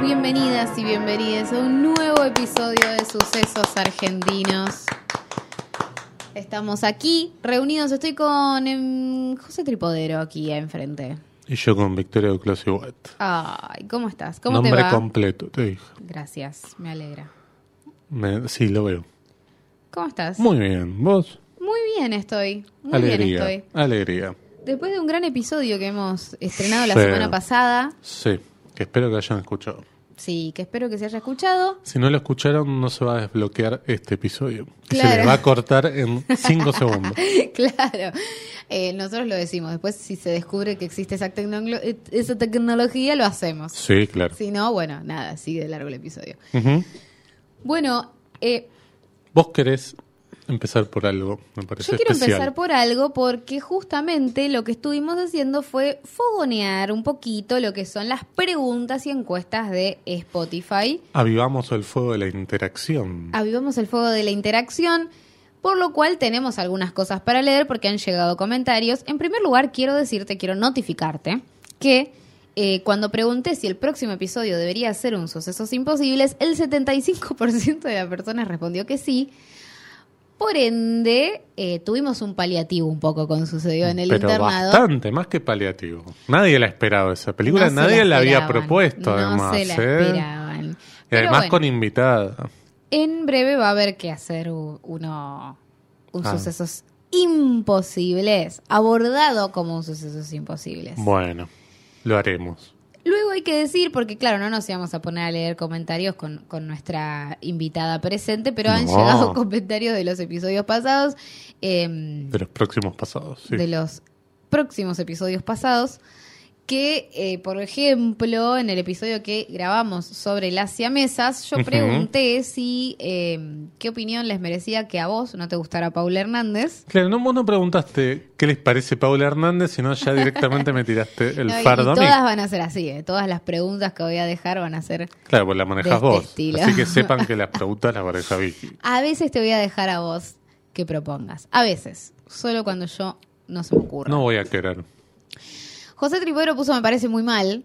Bienvenidos, bienvenidas y bienvenidas a un nuevo episodio de Sucesos Argentinos. Estamos aquí reunidos, estoy con em, José Tripodero aquí enfrente. Y yo con Victoria Duclos y Wet. Ay, ¿cómo estás? ¿Cómo Nombre te va? completo, te dije. Gracias, me alegra. Me- sí, lo veo. ¿Cómo estás? Muy bien. ¿Vos? Muy bien estoy. Muy bien alegría. estoy. Alegría. Después de un gran episodio que hemos estrenado la Sí. semana pasada, Sí, que espero que hayan escuchado. sí, que espero que se haya escuchado. Si no lo escucharon, no se va a desbloquear este episodio. Se les va a cortar en 5 segundos. claro. Eh, nosotros lo decimos. Después, si se descubre que existe esa, tecnolo- eh, esa tecnología, lo hacemos. Sí, claro. Si no, bueno, nada, sigue de largo el episodio. Bueno, eh, Vos querés empezar por algo, me parece yo quiero especial. empezar por algo porque justamente lo que estuvimos haciendo fue fogonear un poquito lo que son las preguntas y encuestas de Spotify. Avivamos el fuego de la interacción. Avivamos el fuego de la interacción, por lo cual tenemos algunas cosas para leer porque han llegado comentarios. En primer lugar, quiero decirte, quiero notificarte que eh, cuando pregunté si el próximo episodio debería ser un sucesos imposibles, el 75% de las personas respondió que sí. Por ende, eh, tuvimos un paliativo un poco con sucedió en el Pero internado. bastante, más que paliativo. Nadie la esperaba esa película, No nadie la, había propuesto no además. se la ¿eh? esperaban. Y Pero además bueno. con invitada. En breve va a haber que hacer uno un Ah. sucesos imposibles, abordado como un sucesos imposibles. Bueno, lo haremos. Luego hay que decir, porque claro, no nos íbamos a poner a leer comentarios con, con nuestra invitada presente, pero han No. llegado comentarios de los episodios pasados, em, De los próximos pasados, sí. de los próximos episodios pasados, que, eh, por ejemplo, en el episodio que grabamos sobre las siamesas, yo pregunté si eh, qué opinión les merecía que a vos no te gustara Paula Hernández. Claro, no, vos no preguntaste qué les parece Paula Hernández, sino ya directamente me tiraste el No, y- fardo y a mí. todas van a ser así, eh, todas las preguntas que voy a dejar van a ser... Claro, pues la manejas este vos. estilo. Así que sepan que las preguntas las maneja Vicky. A veces te voy a dejar a vos que propongas, a veces, solo cuando yo no se me ocurra. No voy a querer. José Tripodero puso me parece muy mal.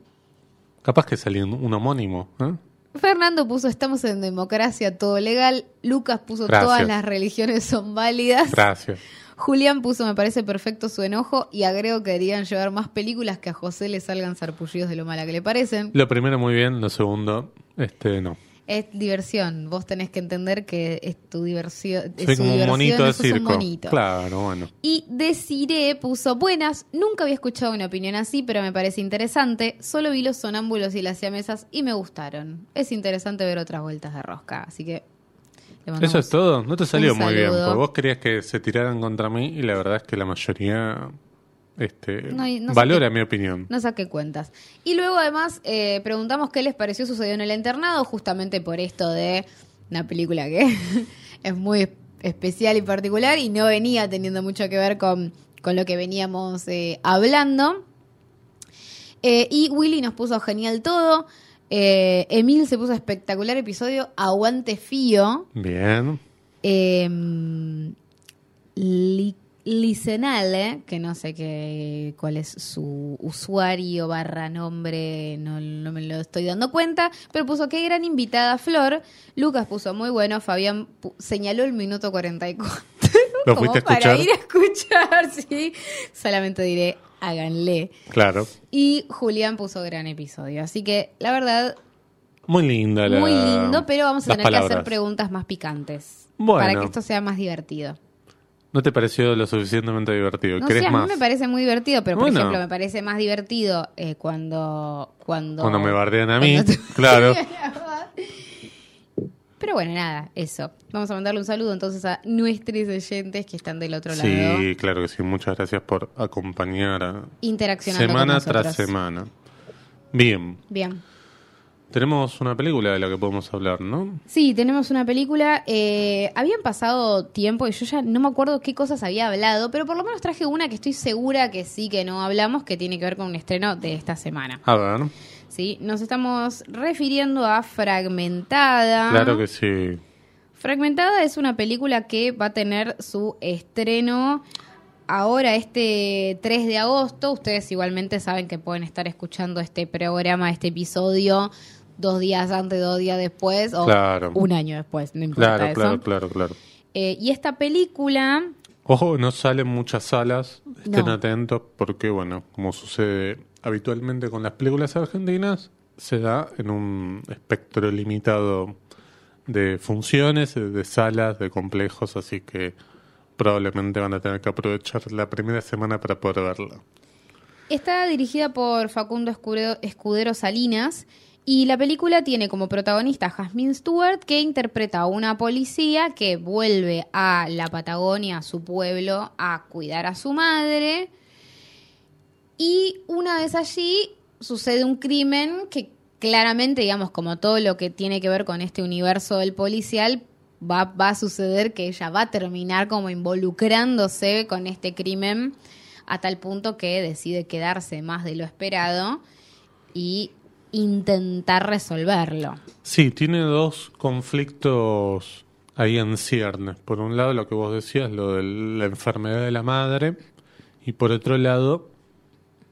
Capaz que salió un, un homónimo. ¿eh? Fernando puso estamos en democracia, todo legal. Lucas puso Gracias. todas las religiones son válidas. Gracias. Julián puso me parece perfecto su enojo y agrego que deberían llevar más películas que a José le salgan sarpullidos de lo mala que le parecen. Lo primero muy bien, lo segundo, este no. Es diversión, vos tenés que entender que es tu diversión. Soy como un monito de circo. monito. Claro, bueno. Y Desiree puso buenas, nunca había escuchado una opinión así, pero me parece interesante. Solo vi los sonámbulos y las siamesas y me gustaron. Es interesante ver otras vueltas de rosca, así que le Eso es todo. No te salió muy bien. Porque vos querías que se tiraran contra mí y la verdad es que la mayoría este, No no valora mi opinión. No saqué cuentas. Y luego además eh, preguntamos qué les pareció sucedió en el internado, justamente por esto de una película que es muy especial y particular y no venía teniendo mucho que ver con, con lo que veníamos eh, hablando. Eh, y Willy nos puso genial todo. Emil se puso espectacular episodio. Aguante Fío. Bien. Eh, Licenale, que no sé qué, cuál es su usuario barra nombre, no, no me lo estoy dando cuenta, pero puso qué gran invitada Flor. Lucas puso muy bueno, Fabián señaló el minuto 44. ¿Lo Como para ir a escuchar, sí. Solamente diré, háganle. Claro. Y Julián puso gran episodio. Así que, la verdad, Muy linda la muy lindo, pero vamos a tener que hacer preguntas más picantes. Bueno. Para que esto sea más divertido. ¿No te pareció lo suficientemente divertido? No ¿Querés sé, a más? mí me parece muy divertido, pero por Bueno. ejemplo, me parece más divertido eh, cuando, cuando. Cuando me bardean a mí, claro. Pero bueno, nada, eso. Vamos a mandarle un saludo entonces a nuestros oyentes que están del otro lado. Sí, claro que sí. Muchas gracias por acompañar a- Interaccionando semana con tras semana. Bien. Bien. Tenemos una película de la que podemos hablar, ¿no? Sí, tenemos una película. eh, habían pasado tiempo y yo ya no me acuerdo qué cosas había hablado, pero por lo menos traje una que estoy segura que sí que no hablamos, que tiene que ver con un estreno de esta semana. A ver. ¿sí? Nos estamos refiriendo a Fragmentada. Claro que sí. Fragmentada es una película que va a tener su estreno ahora este 3 de agosto, ustedes igualmente saben que pueden estar escuchando este programa, este episodio, dos días antes, dos días después o Claro. un año después, no importa Claro, eso. claro, claro, claro. Eh, y esta película, Ojo, no salen muchas salas, estén No. atentos porque, bueno, como sucede habitualmente con las películas argentinas, se da en un espectro limitado de funciones, de, de salas, de complejos, así que probablemente van a tener que aprovechar la primera semana para poder verla. está dirigida por Facundo Escudero, Escudero Salinas y la película tiene como protagonista a Jasmine Stewart que interpreta a una policía que vuelve a la Patagonia, a su pueblo, a cuidar a su madre. Y una vez allí sucede un crimen que claramente, digamos, como todo lo que tiene que ver con este universo del policial, va, va a suceder que ella va a terminar como involucrándose con este crimen a tal punto que decide quedarse más de lo esperado y intentar resolverlo. Sí, tiene dos conflictos ahí en ciernes. Por un lado, lo que vos decías, lo de la enfermedad de la madre, y por otro lado,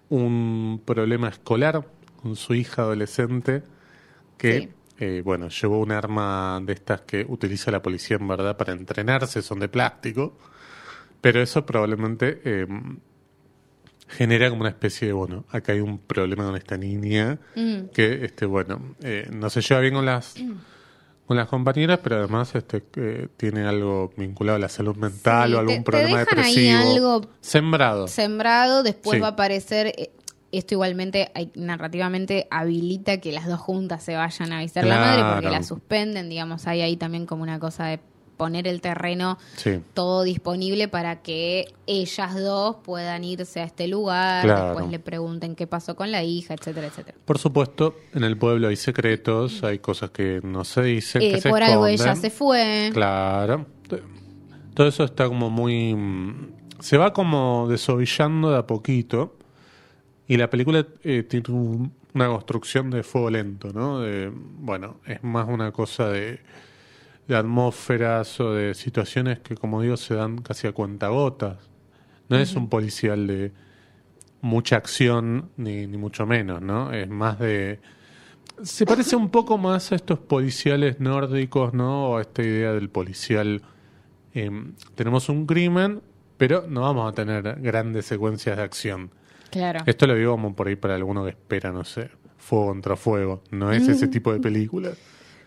un problema escolar con su hija adolescente que, Sí. eh, bueno, llevó un arma de estas que utiliza la policía en verdad para entrenarse, son de plástico, pero eso probablemente eh, genera como una especie de, bueno, acá hay un problema con esta niña Mm. que, este, bueno, eh, no se lleva bien con las con las compañeras, pero además este eh, tiene algo vinculado a la salud mental Sí, o algún te- te problema dejan ahí depresivo. algo Sembrado. sembrado, después Sí. va a aparecer, eh, esto igualmente narrativamente habilita que las dos juntas se vayan a visitar la madre porque la suspenden, digamos, hay ahí también como una cosa de poner el terreno Sí. todo disponible para que ellas dos puedan irse a este lugar, Claro. después le pregunten qué pasó con la hija, etcétera, etcétera. Por supuesto, en el pueblo hay secretos, hay cosas que no se dicen, Eh, que se por algo esconden. ella se fue. Claro. Todo eso está como muy... Se va como desovillando de a poquito. Y la película eh, tiene un- una construcción de fuego lento, ¿no? De, bueno, es más una cosa de, de atmósferas o de situaciones que, como digo, se dan casi a cuentagotas. No es un policial de mucha acción, ni, ni mucho menos, ¿no? Es más de... Se parece un poco más a estos policiales nórdicos, ¿no? O a esta idea del policial. eh, tenemos un crimen, pero no vamos a tener grandes secuencias de acción. Claro. Esto lo digo como por ahí para alguno que espera, no sé, fuego contra fuego. No es ese tipo de película.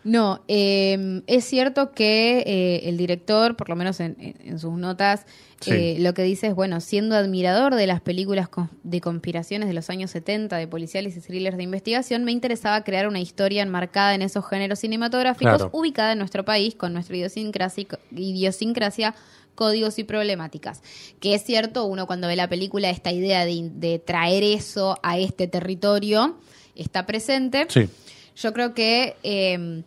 No, eh, es cierto que eh, el director, por lo menos en, sus notas, Sí. eh, lo que dice es, bueno, siendo admirador de las películas de conspiraciones de los años 70, de policiales y thrillers de investigación, me interesaba crear una historia enmarcada en esos géneros cinematográficos, Claro. ubicada en nuestro país, con nuestra idiosincrasia, idiosincrasia códigos y problemáticas. Que es cierto, uno cuando ve la película, esta idea de, de traer eso a este territorio está presente. Sí, Yo creo que eh,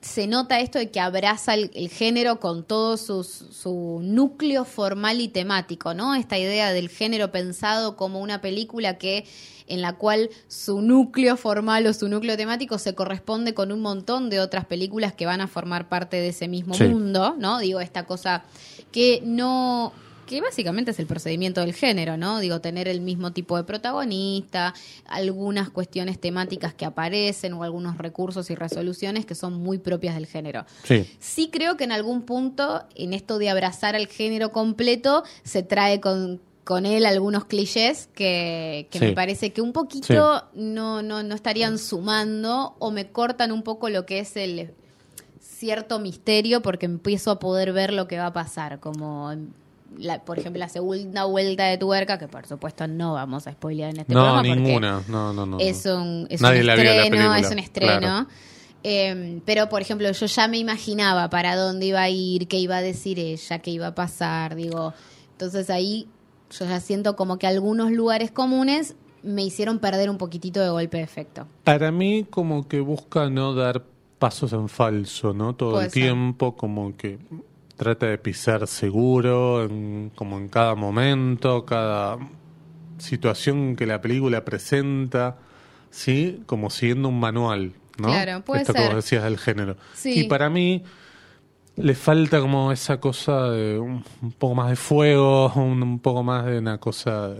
se nota esto de que abraza el, el género con todo sus- su núcleo formal y temático, ¿no? Esta idea del género pensado como una película que en la cual su núcleo formal o su núcleo temático se corresponde con un montón de otras películas que van a formar parte de ese mismo Sí. mundo, ¿no? Digo, esta cosa que no que básicamente es el procedimiento del género, ¿no? Digo, tener el mismo tipo de protagonista, algunas cuestiones temáticas que aparecen o algunos recursos y resoluciones que son muy propias del género. sí. Sí creo que en algún punto, en esto de abrazar al género completo, se trae con, con él algunos clichés que, que Sí. me parece que un poquito no, no, no estarían sumando o me cortan un poco lo que es el cierto misterio porque empiezo a poder ver lo que va a pasar, como la- por ejemplo la segunda vuelta de tuerca, que por supuesto no vamos a spoilear en este no, programa porque ninguna. No, no, no. es un, es Nadie un la vio la estreno, película, es un estreno. claro. Eh, pero, por ejemplo, yo ya me imaginaba para dónde iba a ir, qué iba a decir ella, qué iba a pasar, digo. Entonces ahí yo ya siento como que algunos lugares comunes me hicieron perder un poquitito de golpe de efecto. Para mí como que busca no dar pasos en falso, ¿no? Todo Puede el ser. tiempo, como que trata de pisar seguro, en- como en cada momento, cada situación que la película presenta, ¿sí? Como siguiendo un manual, ¿no? Claro, puede Esto ser. vos decías del género. Sí. Y para mí, le falta como esa cosa de un, un poco más de fuego, un, un poco más de una cosa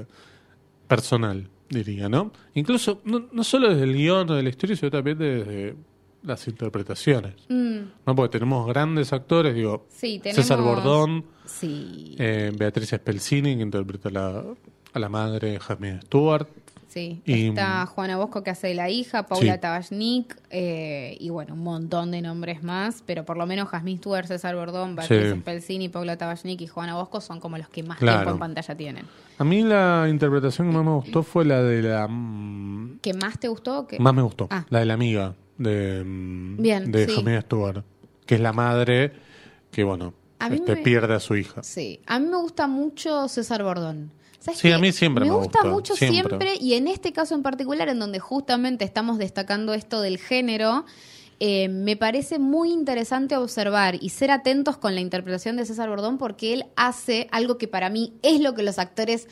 personal, diría, ¿no? Incluso, no, no solo desde el guion o de la historia, sino también desde las interpretaciones. Mm, ¿no? Porque tenemos grandes actores, digo, sí, tenemos... César Bordón, Sí, eh, Beatriz Spelzini, que interpreta a la, a la madre Jasmine Stewart. sí. y- Está Juana Bosco que hace de la hija, Paula Sí. Tabachnik, eh, y bueno, un montón de nombres más, pero por lo menos Jasmine Stewart, César Bordón, Beatriz. Spelzini, Paula Tabachnik y Juana Bosco son como los que más Claro. tiempo en pantalla tienen. A mí la interpretación que más me gustó fue la de la... mm, ¿Qué más te gustó? ¿Qué- Más me gustó. Ah. La de la amiga de, Bien, de sí. Stewart, que es la madre que, bueno, este, me- pierde a su hija. Sí, a mí me gusta mucho César Bordón. ¿Sabes Sí, qué? a mí siempre me gusta gustó, mucho siempre. siempre. y en este caso en particular, en donde justamente estamos destacando esto del género, eh, me parece muy interesante observar y ser atentos con la interpretación de César Bordón porque él hace algo que para mí es lo que los actores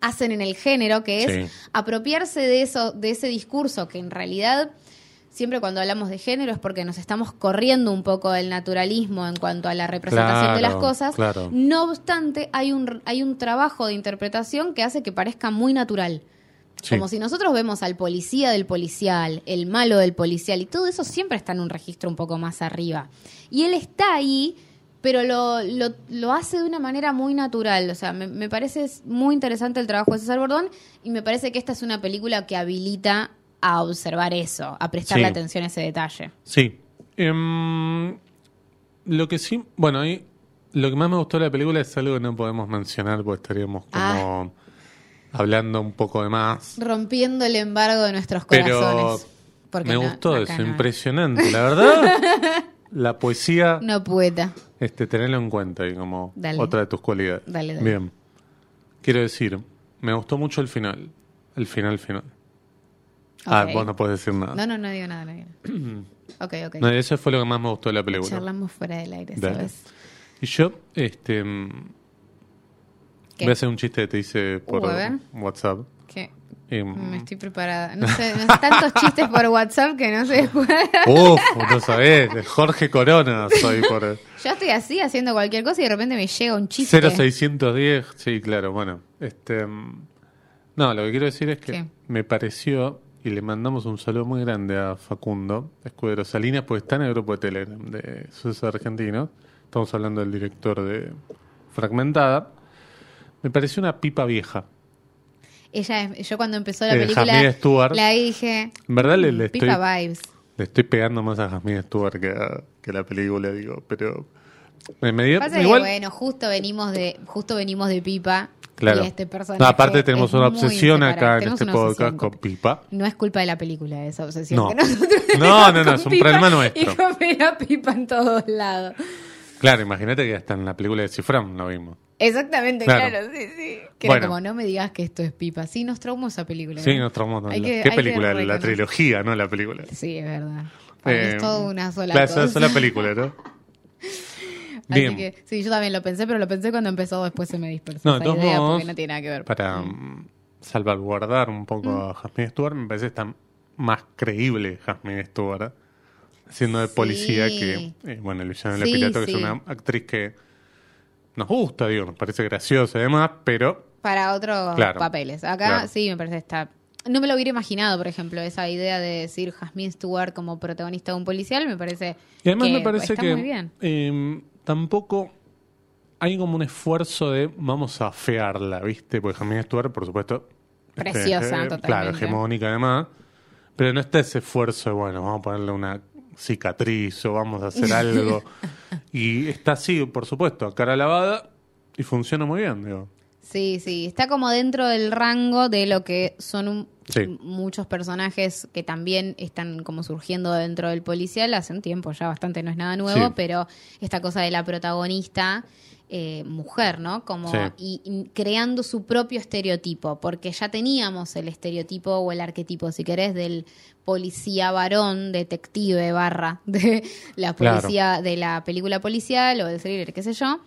hacen en el género, que es Sí. apropiarse de eso, de ese discurso que en realidad siempre cuando hablamos de género es porque nos estamos corriendo un poco del naturalismo en cuanto a la representación de las cosas. claro. No obstante, hay un, hay un trabajo de interpretación que hace que parezca muy natural. Sí. Como si nosotros vemos al policía del policial, el malo del policial, y todo eso siempre está en un registro un poco más arriba. Y él está ahí, pero lo, lo, lo hace de una manera muy natural. O sea, me, me parece muy interesante el trabajo de César Bordón, y me parece que esta es una película que habilita a observar eso, a prestarle Sí. atención a ese detalle. Sí. Em, lo que sí, bueno, ahí lo que más me gustó de la película es algo que no podemos mencionar porque estaríamos como hablando un poco de más. Rompiendo el embargo de nuestros Pero corazones. Porque me no- gustó eso, no. impresionante, la verdad. la poesía, No poeta. este, tenerlo en cuenta y como Dale. otra de tus cualidades. Dale, dale. Bien. Quiero decir, me gustó mucho el final. El final, final. Ah, vos no puedes decir nada. No, no, no digo nada, no digo nada. ok, ok. No, eso fue lo que más me gustó de la película. Charlamos fuera del aire, Dale. ¿sabes? Y yo, este. mm, ¿Qué? Voy a hacer un chiste que te hice por Uh. WhatsApp. ¿Qué? Y, Me estoy preparada. No sé, no sé, tantos chistes por WhatsApp que no sé cuál. Uf, no sabés, Jorge Corona soy por Yo estoy así haciendo cualquier cosa y de repente me llega un chiste. 0610. Sí, claro, bueno. Este, mm, no, lo que quiero decir es que ¿Qué? me pareció, y le mandamos un saludo muy grande a Facundo Escudero Salinas, porque está en el grupo de Telegram de Sucesos Argentinos. Estamos hablando del director de Fragmentada. Me pareció una pipa vieja. Ella yo cuando empezó la Eh, película Stewart. la dije, En verdad le, "Mm, le estoy, pipa vibes. le estoy pegando más a Jasmine Stewart que a, que la película, digo, pero me, me dio- Pasa igual, que bueno, justo venimos de justo venimos de Pipa claro. y este personaje. No, aparte tenemos es una obsesión acá en este podcast con Pipa. No es culpa de la película esa obsesión. No. que nosotros No, no, no, es un Pipa problema nuestro. Y con ver a Pipa en todos lados. Claro, imagínate que hasta en la película de Cifram lo vimos. Exactamente, Claro. claro, sí, sí. Que Bueno. era como, no me digas que esto es Pipa. Sí, nos traumó esa película. Sí, ¿no? nos traumó. Que- ¿Qué que película? La trilogía, no la película. Sí, es verdad. Mí Eh, es toda una sola claro, cosa. es una sola película, ¿no? Así Bien. que, sí, yo también lo pensé, pero lo pensé cuando empezó, después se me dispersó No, de esa todos idea modos, porque no tiene nada que ver. Para mm, salvaguardar un poco Mm. a Jasmine Stewart, me parece está más creíble Jasmine Stewart siendo de Sí. policía que, eh, bueno, Luciana Sí, La Pilato, que sí. es una actriz que nos gusta, digo, nos parece graciosa y demás, pero Para otros Claro, papeles. Acá claro. sí me parece está. No me lo hubiera imaginado, por ejemplo, esa idea de decir Jasmine Stewart como protagonista de un policial, me parece. Y además que me parece está que muy bien. eh, tampoco hay como un esfuerzo de vamos a fearla, ¿viste? Porque Jasmine Stewart, por supuesto, este, Preciosa, eh, totalmente. Claro, hegemónica además. Pero no está ese esfuerzo de, bueno, vamos a ponerle una cicatriz o vamos a hacer algo. y está así, por supuesto, a cara lavada y funciona muy bien, digo. Sí, sí, está como dentro del rango de lo que son un- Sí. muchos personajes que también están como surgiendo dentro del policial hace un tiempo ya bastante, no es nada nuevo, Sí. pero esta cosa de la protagonista eh, mujer, ¿no? Como Sí. y, y creando su propio estereotipo, porque ya teníamos el estereotipo o el arquetipo, si querés, del policía varón, detective barra de la Claro. policía, de la película policial o del thriller, qué sé yo.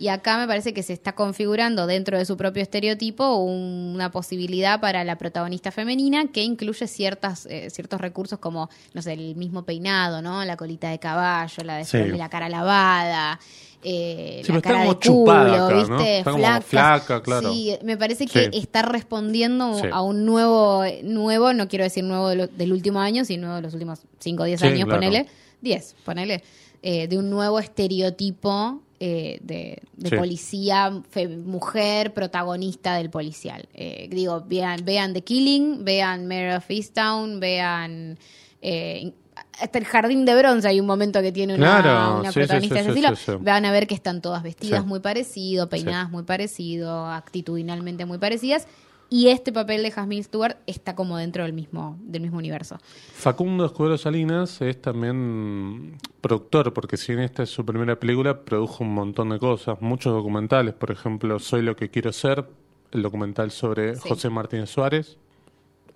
Y acá me parece que se está configurando dentro de su propio estereotipo un- una posibilidad para la protagonista femenina que incluye ciertas, eh, ciertos recursos como, no sé, el mismo peinado, ¿no? La colita de caballo, la, de Sí. la cara lavada. Eh, Sí, la cara de culo. ¿viste? Está como Flaca. claro. Sí, me parece que Sí. está respondiendo Sí. a un nuevo, nuevo, no quiero decir nuevo de lo- del último año, sino de los últimos 5 o 10 Sí, años, claro. ponele. 10, ponele. eh, de un nuevo estereotipo eh, de, de Sí. policía, fe- mujer protagonista del policial. Eh, digo, vean, vean The Killing, vean Mayor of Easttown, vean... eh, hasta el jardín de bronce hay un momento que tiene una, Claro, una sí, sí, protagonista sí, de ese estilo. Van a ver que están todas vestidas muy parecido, peinadas muy parecido, actitudinalmente muy parecidas. Y este papel de Jasmine Stewart está como dentro del mismo, del mismo universo. Facundo Escudero Salinas es también productor, porque si bien esta es su primera película, produjo un montón de cosas, muchos documentales, por ejemplo, Soy lo que quiero ser, el documental sobre Sí. José Martínez Suárez,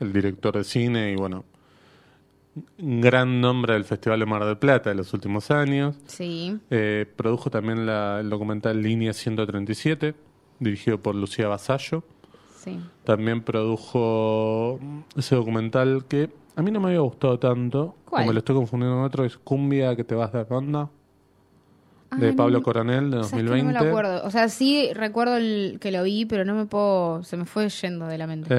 el director de cine y bueno, gran nombre del Festival de Mar del Plata de los últimos años. Sí. Eh, produjo también la- el documental Línea 137, dirigido por Lucía Basallo. Sí. También produjo ese documental que a mí no me había gustado tanto. ¿Cuál? O me lo estoy confundiendo con otro. Es Cumbia que te vas de ronda. De Ay, Pablo no- Coronel de ¿Sabes que 2020. no me lo acuerdo. O sea, sí recuerdo el, que lo vi, pero no me puedo. Se me fue yendo de la mente.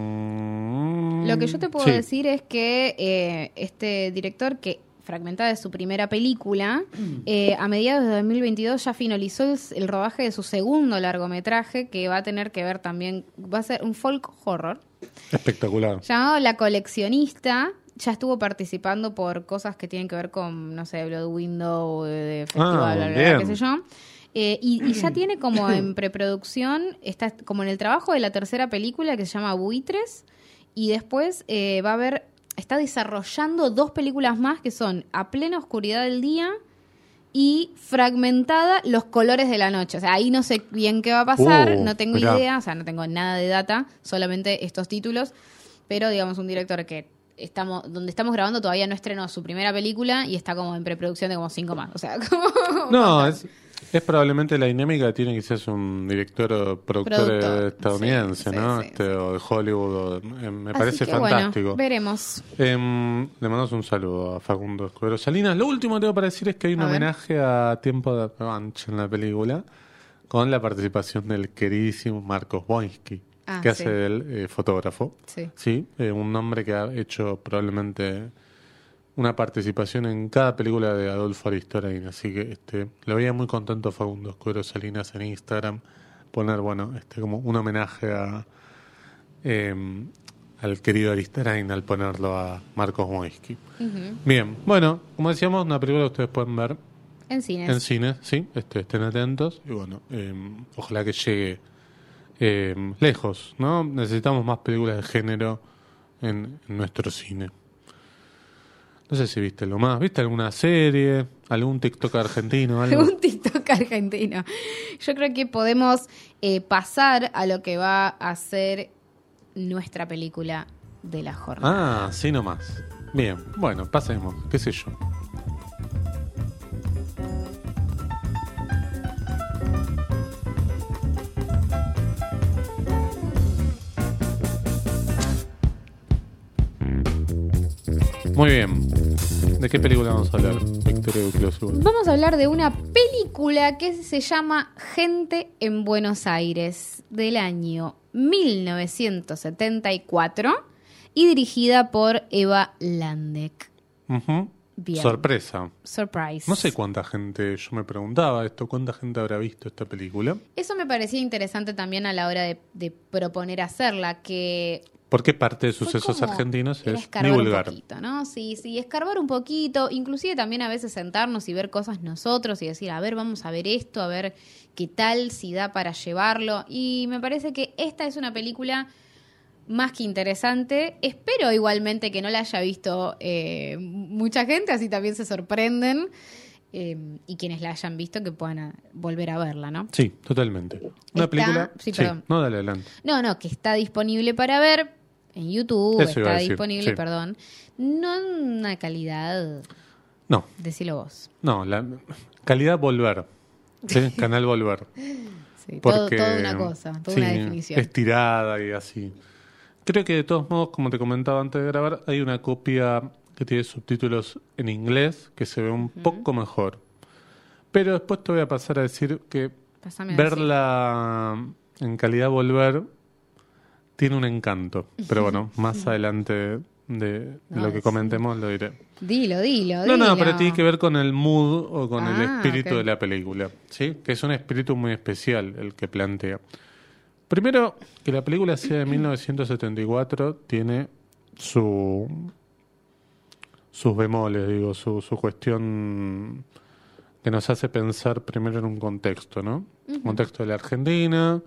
Em, Lo que yo te puedo sí. decir es que eh, este director, que fragmentada de su primera película, eh, a mediados de 2022 ya finalizó el, el rodaje de su segundo largometraje, que va a tener que ver también, va a ser un folk horror, Espectacular. llamado La coleccionista. Ya estuvo participando por cosas que tienen que ver con, no sé, Blood Window, de, de festival, Ah, bla, bla, qué sé yo. Eh, y, y ya tiene como en preproducción, está como en el trabajo de la tercera película que se llama Buitres, y después eh, va a haber, está desarrollando dos películas más que son A plena oscuridad del día y Fragmentada Los colores de la noche. O sea, ahí no sé bien qué va a pasar, Uh, no tengo mirá. idea, o sea, no tengo nada de data, solamente estos títulos, pero digamos un director que estamos donde estamos grabando todavía no estrenó su primera película y está como en preproducción de como cinco más. O sea, como No, es, es probablemente la dinámica que tiene quizás un director o productor, estadounidense, sí, ¿no? sí, este, O de Hollywood. o- eh, me Así parece que, fantástico. Bueno, veremos. Em, le mandamos un saludo a Facundo Escudero Salinas. Lo último que tengo para decir es que hay un A ver. homenaje a Tiempo de Revanche en la película con la participación del queridísimo Marcos Boinsky, Ah, que hace del eh, fotógrafo. Sí. Sí, eh, un hombre que ha hecho probablemente una participación en cada película de Adolfo Aristorain. Así que este, le veía muy contento a Facundo Escudero Salinas en Instagram poner, bueno, este como un homenaje a eh, al querido Aristarain al ponerlo a Marcos Moisky. Bien, bueno, como decíamos, una película que ustedes pueden ver En cines. en cine, sí, este, estén atentos y bueno, eh, ojalá que llegue eh, lejos, ¿no? Necesitamos más películas de género en, en nuestro cine. No sé si viste lo más, ¿viste alguna serie, algún TikTok argentino, algo? Un TikTok argentino. Yo creo que podemos eh, pasar a lo que va a ser nuestra película de la jornada. Ah, sí nomás. Bien, bueno, pasemos, qué sé yo. Muy bien. ¿De qué película vamos a hablar, Victoria? Vamos a hablar de una película que se llama Gente en Buenos Aires del año 1974 y dirigida por Eva Landek. Bien. Sorpresa. Surprise. No sé cuánta gente, yo me preguntaba esto, cuánta gente habrá visto esta película. Eso me parecía interesante también a la hora de, de proponer hacerla, que Porque parte de sucesos argentinos es escarbar un divulgar. poquito, ¿no? Sí, sí, escarbar un poquito, inclusive también a veces sentarnos y ver cosas nosotros y decir, a ver, vamos a ver esto, a ver qué tal, si da para llevarlo. Y me parece que esta es una película más que interesante. Espero igualmente que no la haya visto eh, mucha gente, así también se sorprenden. eh, y quienes la hayan visto que puedan ah, volver a verla, ¿no? Sí, totalmente. Una Está- película. sí, perdón. no, dale adelante. No, no, que está disponible para ver en YouTube, Eso está disponible, sí. perdón. No en una calidad, No, decilo vos. no, la calidad volver. ¿sí? Canal Volver. Sí, todo, toda una cosa, toda una definición. Estirada y así. Creo que de todos modos, como te comentaba antes de grabar, hay una copia que tiene subtítulos en inglés que se ve un poco mejor. Pero después te voy a pasar a decir que Pásame verla en calidad volver tiene un encanto. Pero bueno, más adelante de No, lo que comentemos lo diré. Dilo, dilo, No, no, dilo. pero tiene que ver con el mood o con el Ah, espíritu de la película, ¿sí? Que es un espíritu muy especial el que plantea. Primero, que la película sea de 1974 tiene su sus bemoles, digo, su, su cuestión que nos hace pensar primero en un contexto, ¿no? Contexto de la Argentina,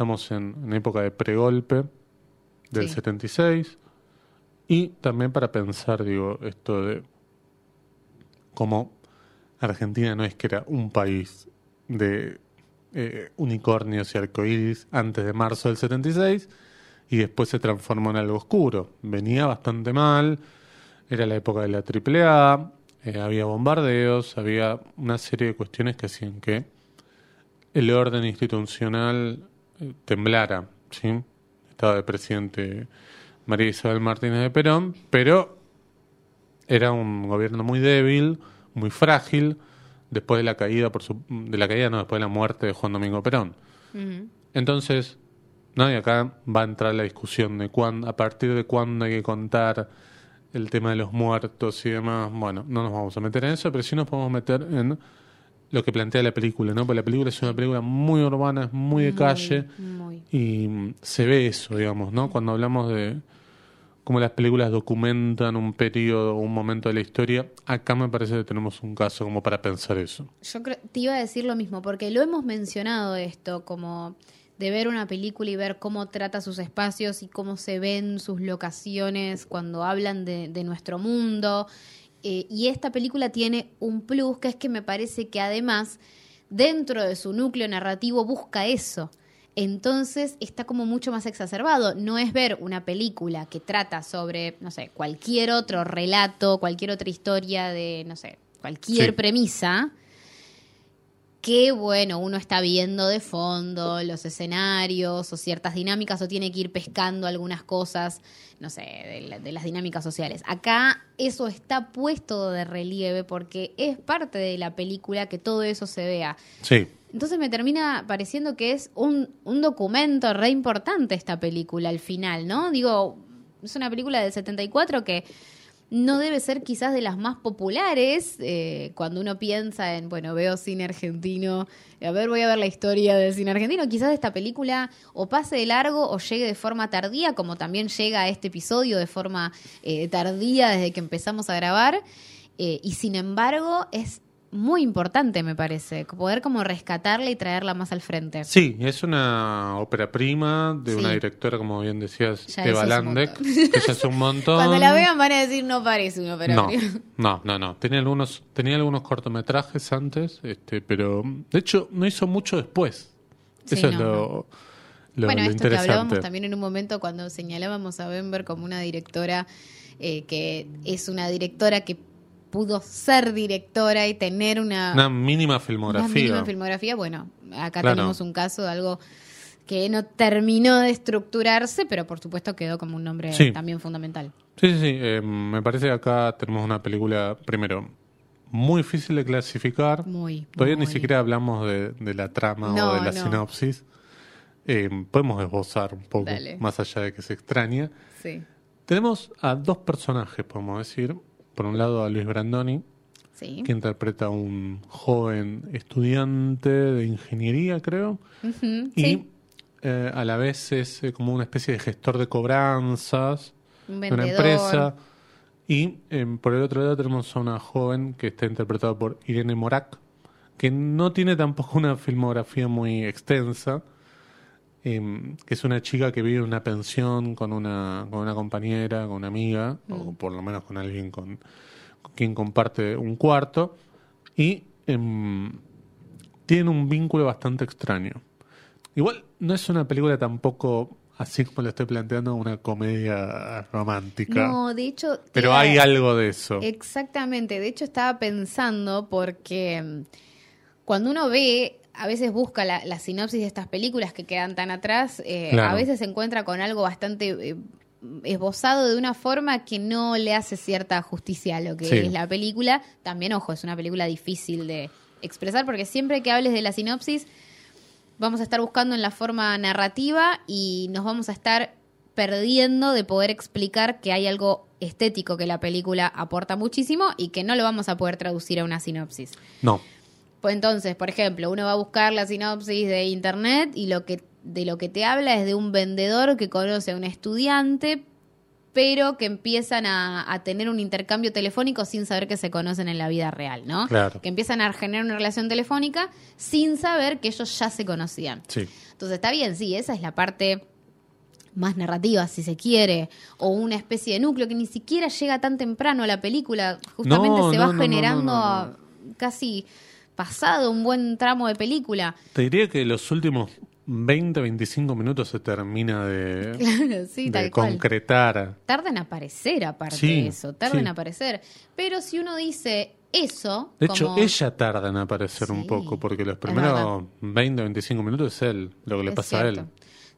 estamos en, en época de pregolpe del Sí. 76 y también para pensar, digo, esto de cómo Argentina no es que era un país de eh, unicornios y arcoíris antes de marzo del 76 y después se transformó en algo oscuro. Venía bastante mal, era la época de la AAA, eh, había bombardeos, había una serie de cuestiones que hacían que el orden institucional temblara, ¿sí? Estaba de presidente María Isabel Martínez de Perón, pero era un gobierno muy débil, muy frágil, después de la caída, por su, de la caída no, después de la muerte de Juan Domingo Perón. Entonces, nadie acá va a entrar la discusión de cuándo, a partir de cuándo hay que contar el tema de los muertos y demás. Bueno, no nos vamos a meter en eso, pero sí nos podemos meter en lo que plantea la película, ¿no? Porque la película es una película muy urbana, es muy de calle Muy. y se ve eso, digamos, ¿no? Cuando hablamos de cómo las películas documentan un periodo un momento de la historia, acá me parece que tenemos un caso como para pensar eso. Yo creo, te iba a decir lo mismo, porque lo hemos mencionado esto, como de ver una película y ver cómo trata sus espacios y cómo se ven sus locaciones cuando hablan de, de nuestro mundo. Eh, y esta película tiene un plus, que es que me parece que además, dentro de su núcleo narrativo, busca eso. Entonces está como mucho más exacerbado. No es ver una película que trata sobre, no sé, cualquier otro relato, cualquier otra historia de, no sé, cualquier Sí. premisa, que bueno, uno está viendo de fondo los escenarios o ciertas dinámicas o tiene que ir pescando algunas cosas, no sé, de, la- de las dinámicas sociales. Acá eso está puesto de relieve porque es parte de la película que todo eso se vea. Sí, Entonces me termina pareciendo que es un, un documento re importante esta película al final, ¿no? Digo, es una película del 74 que no debe ser quizás de las más populares eh, cuando uno piensa en, bueno, veo cine argentino, a ver, voy a ver la historia del cine argentino, quizás esta película o pase de largo o llegue de forma tardía, como también llega a este episodio de forma eh, tardía desde que empezamos a grabar, eh, y sin embargo es muy importante, me parece, poder como rescatarla y traerla más al frente. Sí, es una ópera prima de Sí. una directora, como bien decías, Ya Eva eso es un Landek, montón. que ya es un montón. Cuando la vean van a decir no parece una ópera no, prima. no, no, no. Tenía algunos, tenía algunos cortometrajes antes, este, pero de hecho no hizo mucho después. Sí, Eso es no, lo, lo, bueno, lo esto que hablábamos también en un momento cuando señalábamos a Bember como una directora eh, que es una directora que pudo ser directora y tener una, Una mínima una filmografía. mínima filmografía. Bueno, acá Claro. tenemos un caso de algo que no terminó de estructurarse, pero por supuesto quedó como un nombre Sí. también fundamental. Sí, sí, sí. eh, me parece que acá tenemos una película, primero, muy difícil de clasificar. Muy. Todavía muy. ni siquiera hablamos de, de la trama No, o de la no. sinopsis. Eh, podemos esbozar un poco, Dale. más allá de que se extraña. Sí. Tenemos a dos personajes, podemos decir. Por un lado a Luis Brandoni, Sí. que interpreta a un joven estudiante de ingeniería, creo. Y sí. eh, a la vez es eh, como una especie de gestor de cobranzas Un de una empresa. Y em, por el otro lado tenemos a una joven que está interpretada por Irene Morak, que no tiene tampoco una filmografía muy extensa, em, que es una chica que vive en una pensión con una, con una compañera, con una amiga, o por lo menos con alguien con, con quien comparte un cuarto, y em, tiene un vínculo bastante extraño. Igual no es una película tampoco, así como lo estoy planteando, una comedia romántica. No, de hecho. pero hay algo de eso. Exactamente, de hecho estaba pensando porque mm, cuando uno ve, a veces busca la, la sinopsis de estas películas que quedan tan atrás, eh, Claro. a veces se encuentra con algo bastante eh, esbozado de una forma que no le hace cierta justicia a lo que Sí. es la película. También, ojo, es una película difícil de expresar porque siempre que hables de la sinopsis vamos a estar buscando en la forma narrativa y nos vamos a estar perdiendo de poder explicar que hay algo estético que la película aporta muchísimo y que no lo vamos a poder traducir a una sinopsis. No. Pues entonces, por ejemplo, uno va a buscar la sinopsis de internet y lo que de lo que te habla es de un vendedor que conoce a un estudiante, pero que empiezan a, a tener un intercambio telefónico sin saber que se conocen en la vida real, ¿no? Claro. Que empiezan a generar una relación telefónica sin saber que ellos ya se conocían. Sí. Entonces está bien, sí, esa es la parte más narrativa, si se quiere, o una especie de núcleo que ni siquiera llega tan temprano a la película, justamente No, se va no, generando no. casi pasado un buen tramo de película. Te diría que los últimos 20, 25 minutos se termina de, Claro, sí, de tal cual. concretar. Tarda en aparecer aparte Sí, de eso, tarda sí. en aparecer. Pero si uno dice eso, De hecho, ella tarda en aparecer un poco, porque los primeros verdad. 20, 25 minutos es él, lo que le Es pasa a él.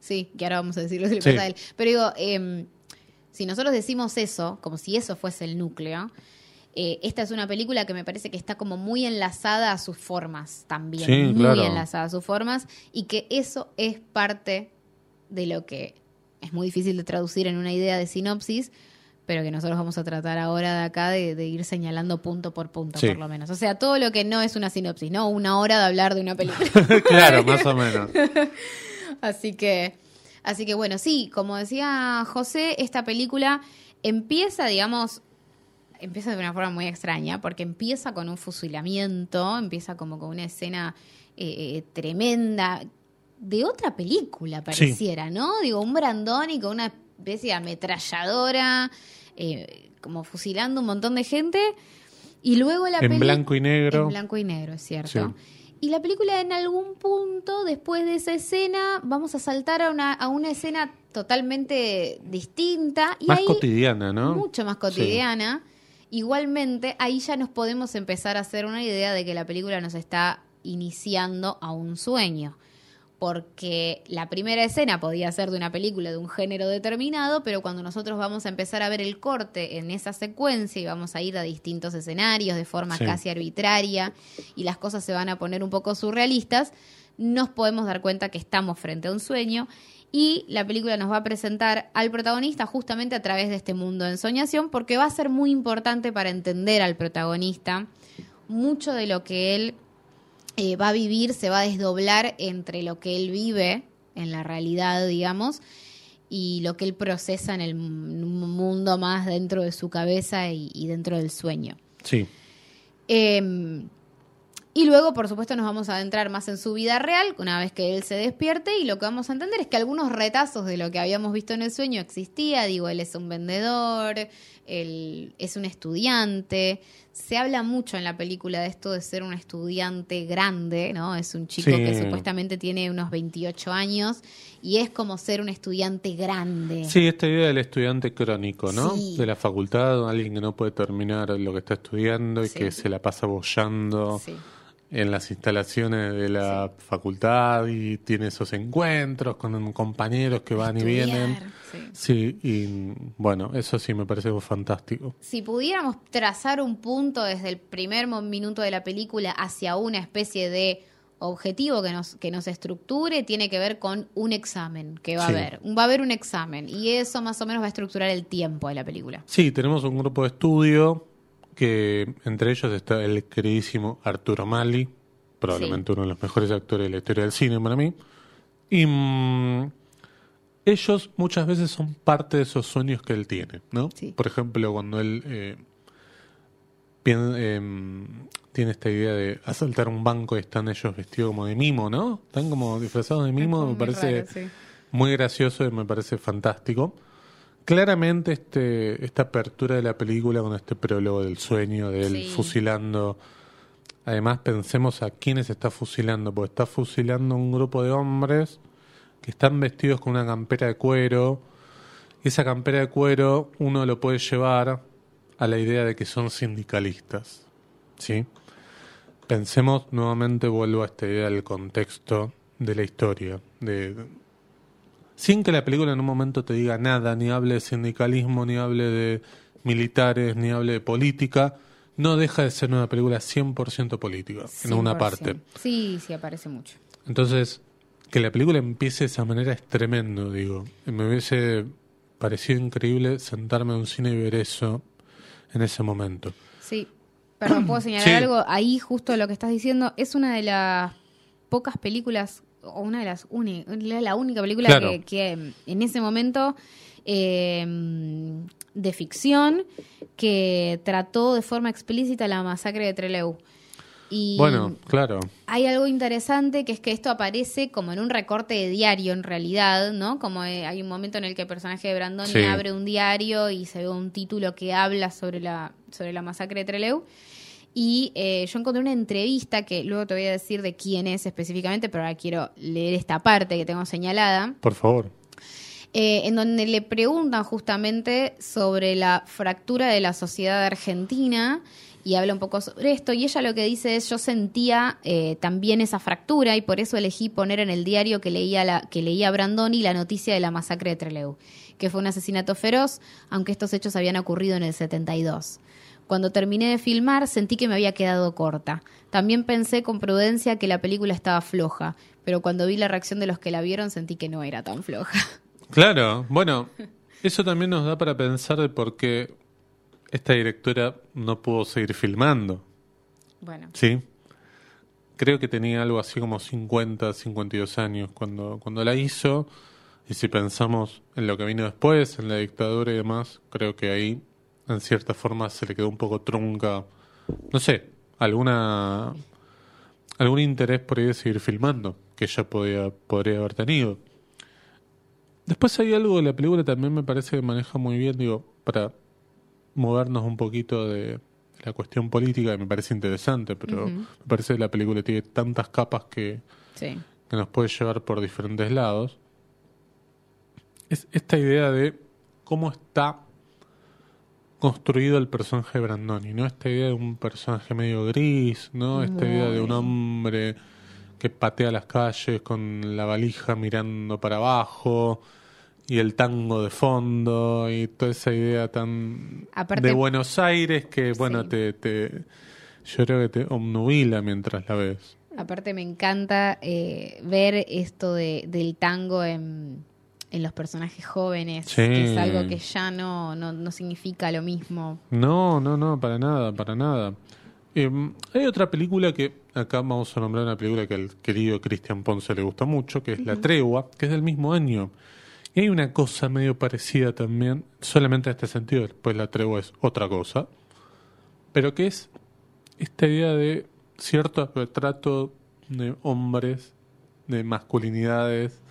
Sí, que ahora vamos a decir lo que le pasa a él. Pero digo, em, si nosotros decimos eso, como si eso fuese el núcleo, eh, esta es una película que me parece que está como muy enlazada a sus formas también. Sí, muy claro. enlazada a sus formas y que eso es parte de lo que es muy difícil de traducir en una idea de sinopsis, pero que nosotros vamos a tratar ahora de acá de, de ir señalando punto por punto, Sí. por lo menos. O sea, todo lo que no es una sinopsis, ¿no? Una hora de hablar de una película. claro, más o menos. Así que, así que bueno, sí, como decía José, esta película empieza, digamos, empieza de una forma muy extraña, porque empieza con un fusilamiento, empieza como con una escena eh, eh, tremenda de otra película, pareciera, ¿no? Digo, un Brandoni con una especie de ametralladora, eh, como fusilando un montón de gente, y luego la En peli- blanco y negro. En blanco y negro, es cierto. Sí. Y la película en algún punto, después de esa escena, vamos a saltar a una, a una escena totalmente distinta. Y Más ahí, cotidiana, ¿no? Mucho más cotidiana. Igualmente, ahí ya nos podemos empezar a hacer una idea de que la película nos está iniciando a un sueño. Porque la primera escena podía ser de una película de un género determinado, pero cuando nosotros vamos a empezar a ver el corte en esa secuencia y vamos a ir a distintos escenarios de forma Sí. casi arbitraria y las cosas se van a poner un poco surrealistas, nos podemos dar cuenta que estamos frente a un sueño y la película nos va a presentar al protagonista justamente a través de este mundo de ensoñación porque va a ser muy importante para entender al protagonista mucho de lo que él eh, va a vivir se va a desdoblar entre lo que él vive en la realidad, digamos, y lo que él procesa en el mu- mundo más dentro de su cabeza y, y dentro del sueño. Sí. Eh, y luego, por supuesto, nos vamos a adentrar más en su vida real, una vez que él se despierte, y lo que vamos a entender es que algunos retazos de lo que habíamos visto en el sueño existía. Digo, él es un vendedor, él es un estudiante. Se habla mucho en la película de esto de ser un estudiante grande, ¿no? Es un chico Sí. que supuestamente tiene unos 28 años y es como ser un estudiante grande. Sí, esta idea del estudiante crónico, ¿no? Sí. De la facultad, alguien que no puede terminar lo que está estudiando y Sí. que se la pasa bollando Sí. En las instalaciones de la facultad y tiene esos encuentros con compañeros que van y vienen. Sí. Sí, y bueno, eso sí me parece fantástico. Si pudiéramos trazar un punto desde el primer minuto de la película hacia una especie de objetivo que nos, que nos estructure, tiene que ver con un examen que va Sí. a haber. Va a haber un examen y eso más o menos va a estructurar el tiempo de la película. Sí, tenemos un grupo de estudio que entre ellos está el queridísimo Arturo Mali, probablemente uno de los mejores actores de la historia del cine para mí. Y mm, ellos muchas veces son parte de esos sueños que él tiene, ¿no? Sí. Por ejemplo, cuando él eh, em, tiene esta idea de asaltar un banco y están ellos vestidos como de mimo, ¿no? Están como disfrazados de mimo, me parece muy gracioso y me parece fantástico. Claramente este, esta apertura de la película con este prólogo del sueño, de él Sí. fusilando. Además pensemos a quiénes está fusilando, porque está fusilando un grupo de hombres que están vestidos con una campera de cuero. Y esa campera de cuero uno lo puede llevar a la idea de que son sindicalistas. ¿Sí? pensemos nuevamente, vuelvo a esta idea del contexto de la historia. De, sin que la película en un momento te diga nada, ni hable de sindicalismo, ni hable de militares, ni hable de política, no deja de ser una película 100% política, en una 100%. parte. Sí, sí, aparece mucho. Entonces, que la película empiece de esa manera es tremendo, digo. Me hubiese parecido increíble sentarme en un cine y ver eso en ese momento. Sí. Perdón, ¿puedo señalar Sí. algo? Ahí, justo lo que estás diciendo, es una de las pocas películas, o una de las únicas, la única película Claro. que, que, en ese momento eh, de ficción que trató de forma explícita la masacre de Trelew. Y Bueno, claro. hay algo interesante que es que esto aparece como en un recorte de diario en realidad, ¿no? Como eh, hay un momento en el que el personaje de Brandoni Sí. abre un diario y se ve un título que habla sobre la, sobre la masacre de Trelew. Y eh, yo encontré una entrevista que luego te voy a decir de quién es específicamente, pero ahora quiero leer esta parte que tengo señalada. Por favor. eh, en donde le preguntan justamente sobre la fractura de la sociedad argentina y habla un poco sobre esto. Y ella lo que dice es yo sentía eh, también esa fractura y por eso elegí poner en el diario que leía la, que leía Brandoni la noticia de la masacre de Trelew que fue un asesinato feroz aunque estos hechos habían ocurrido en el 72 cuando terminé de filmar sentí que me había quedado corta. También pensé con prudencia que la película estaba floja, pero cuando vi la reacción de los que la vieron sentí que no era tan floja. Claro, bueno, eso también nos da para pensar de por qué esta directora no pudo seguir filmando, Bueno, ¿sí? Creo que tenía algo así como 50, 52 años cuando, cuando la hizo. Y si pensamos en lo que vino después, en la dictadura y demás, creo que ahí, en cierta forma, se le quedó un poco trunca, no sé, alguna algún interés por ahí de seguir filmando, que ella podía, podría haber tenido. Después hay algo de la película también me parece que maneja muy bien, digo, para movernos un poquito de la cuestión política, que me parece interesante, pero me parece que la película tiene tantas capas que, sí. que nos puede llevar por diferentes lados. Es esta idea de cómo está construido el personaje de Brandoni, ¿no? Esta idea de un personaje medio gris, ¿no? Esta idea de un hombre que patea las calles con la valija mirando para abajo y el tango de fondo y toda esa idea tan Aparte- de Buenos Aires que, bueno, Sí. te, te yo creo que te obnubila mientras la ves. Aparte me encanta eh, ver esto de, del tango en, en los personajes jóvenes, Sí. que es algo que ya no, no, no significa lo mismo. No, no, no, para nada, para nada. Eh, hay otra película que acá vamos a nombrar una película que al querido Cristian Ponce le gusta mucho, que es La Tregua, que es del mismo año. Y hay una cosa medio parecida también, solamente en este sentido, después La Tregua es otra cosa, pero que es esta idea de cierto retrato de hombres, de masculinidades,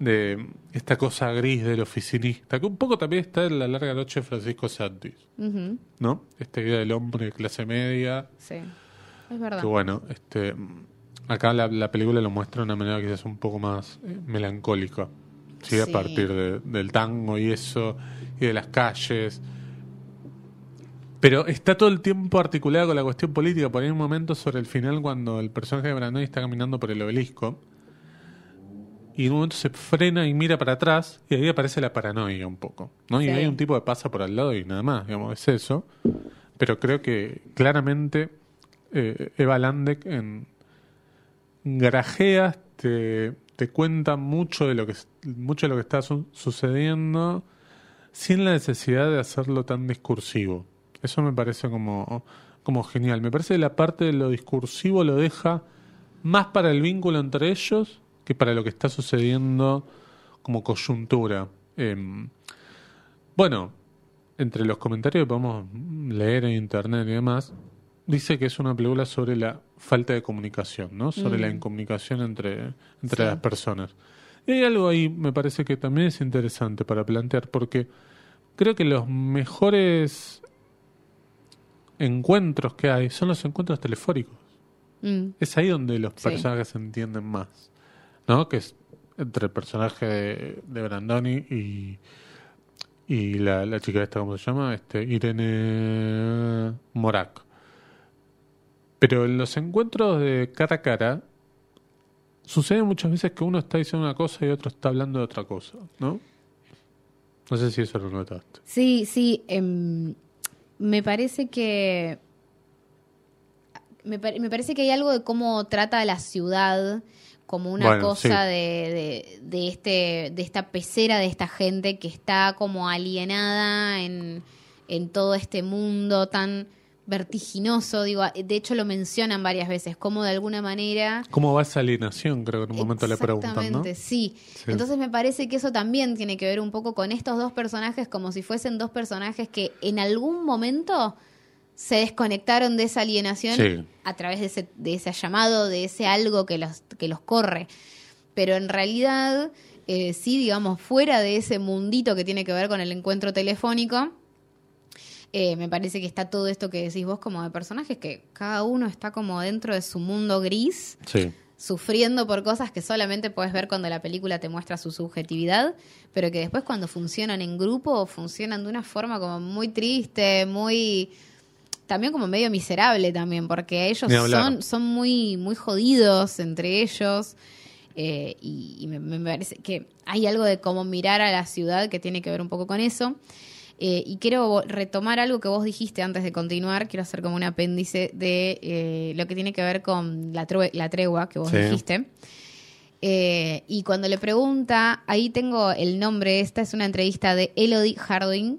de esta cosa gris del oficinista, que un poco también está en La Larga Noche de Francisco Santis. ¿no? Esta idea del hombre de clase media, Sí, es verdad. que bueno, este acá la, la película lo muestra de una manera quizás un poco más eh, melancólica, ¿sí? A partir de- del tango y eso, y de las calles. Pero está todo el tiempo articulado con la cuestión política, por ahí hay un momento sobre el final cuando el personaje de Brandoni está caminando por el obelisco, y en un momento se frena y mira para atrás, y ahí aparece la paranoia un poco, ¿no? Y hay un tipo que pasa por al lado y nada más, digamos, es eso. Pero creo que claramente eh, Eva Landek en Grajeas te, te cuenta mucho de lo que mucho de lo que está su- sucediendo sin la necesidad de hacerlo tan discursivo. Eso me parece como, como genial. Me parece que la parte de lo discursivo lo deja más para el vínculo entre ellos que para lo que está sucediendo como coyuntura. Em, bueno, entre los comentarios que podemos leer en internet y demás, dice que es una película sobre la falta de comunicación, ¿no? Sobre la incomunicación entre, entre Sí. las personas. Y hay algo ahí, me parece que también es interesante para plantear, porque creo que los mejores encuentros que hay son los encuentros telefóricos. Mm, Es ahí donde los Sí. personajes se entienden más, ¿no? Que es entre el personaje de, Brandoni y, y la, la chica esta, ¿cómo se llama? Este, Irene Morak. Pero en los encuentros de cara a cara, sucede muchas veces que uno está diciendo una cosa y otro está hablando de otra cosa, ¿no? No sé si eso lo notaste. Sí, sí. em, me parece que. Me, me parece que hay algo de cómo trata la ciudad como una Bueno, cosa sí. de, de, de este, de esta pecera de esta gente que está como alienada en, en todo este mundo tan vertiginoso. Digo, de hecho lo mencionan varias veces, como de alguna manera ¿Cómo va esa alienación? Creo que en un momento le preguntan, ¿no? Exactamente, sí. Sí. Entonces me parece que eso también tiene que ver un poco con estos dos personajes, como si fuesen dos personajes que en algún momento se desconectaron de esa alienación Sí. a través de ese, de ese llamado, de ese algo que los, que los corre. Pero en realidad, eh, sí, digamos, fuera de ese mundito que tiene que ver con el encuentro telefónico, eh, me parece que está todo esto que decís vos como de personajes que cada uno está como dentro de su mundo gris Sí. sufriendo por cosas que solamente puedes ver cuando la película te muestra su subjetividad, pero que después cuando funcionan en grupo funcionan de una forma como muy triste, muy también como medio miserable también, porque ellos son, son muy, muy jodidos entre ellos. eh, y y me, me parece que hay algo de cómo mirar a la ciudad que tiene que ver un poco con eso. Eh, y quiero retomar algo que vos dijiste antes de continuar. Quiero hacer como un apéndice de eh, lo que tiene que ver con la, la tregua que vos Sí. dijiste. Y cuando le pregunta, ahí tengo el nombre, esta es una entrevista de Elodie Harding,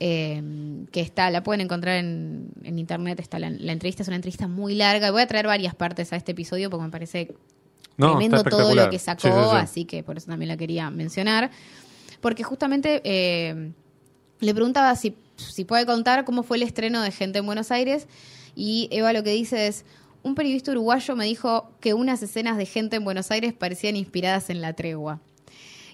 eh, que está, la pueden encontrar en, en internet, está la, la entrevista, es una entrevista muy larga. Voy a traer varias partes a este episodio porque me parece No, tremendo todo lo que sacó, Sí, sí, sí. así que por eso también la quería mencionar. Porque justamente eh, le preguntaba si, si puede contar cómo fue el estreno de Gente en Buenos Aires y Eva lo que dice es, un periodista uruguayo me dijo que unas escenas de Gente en Buenos Aires parecían inspiradas en la tregua.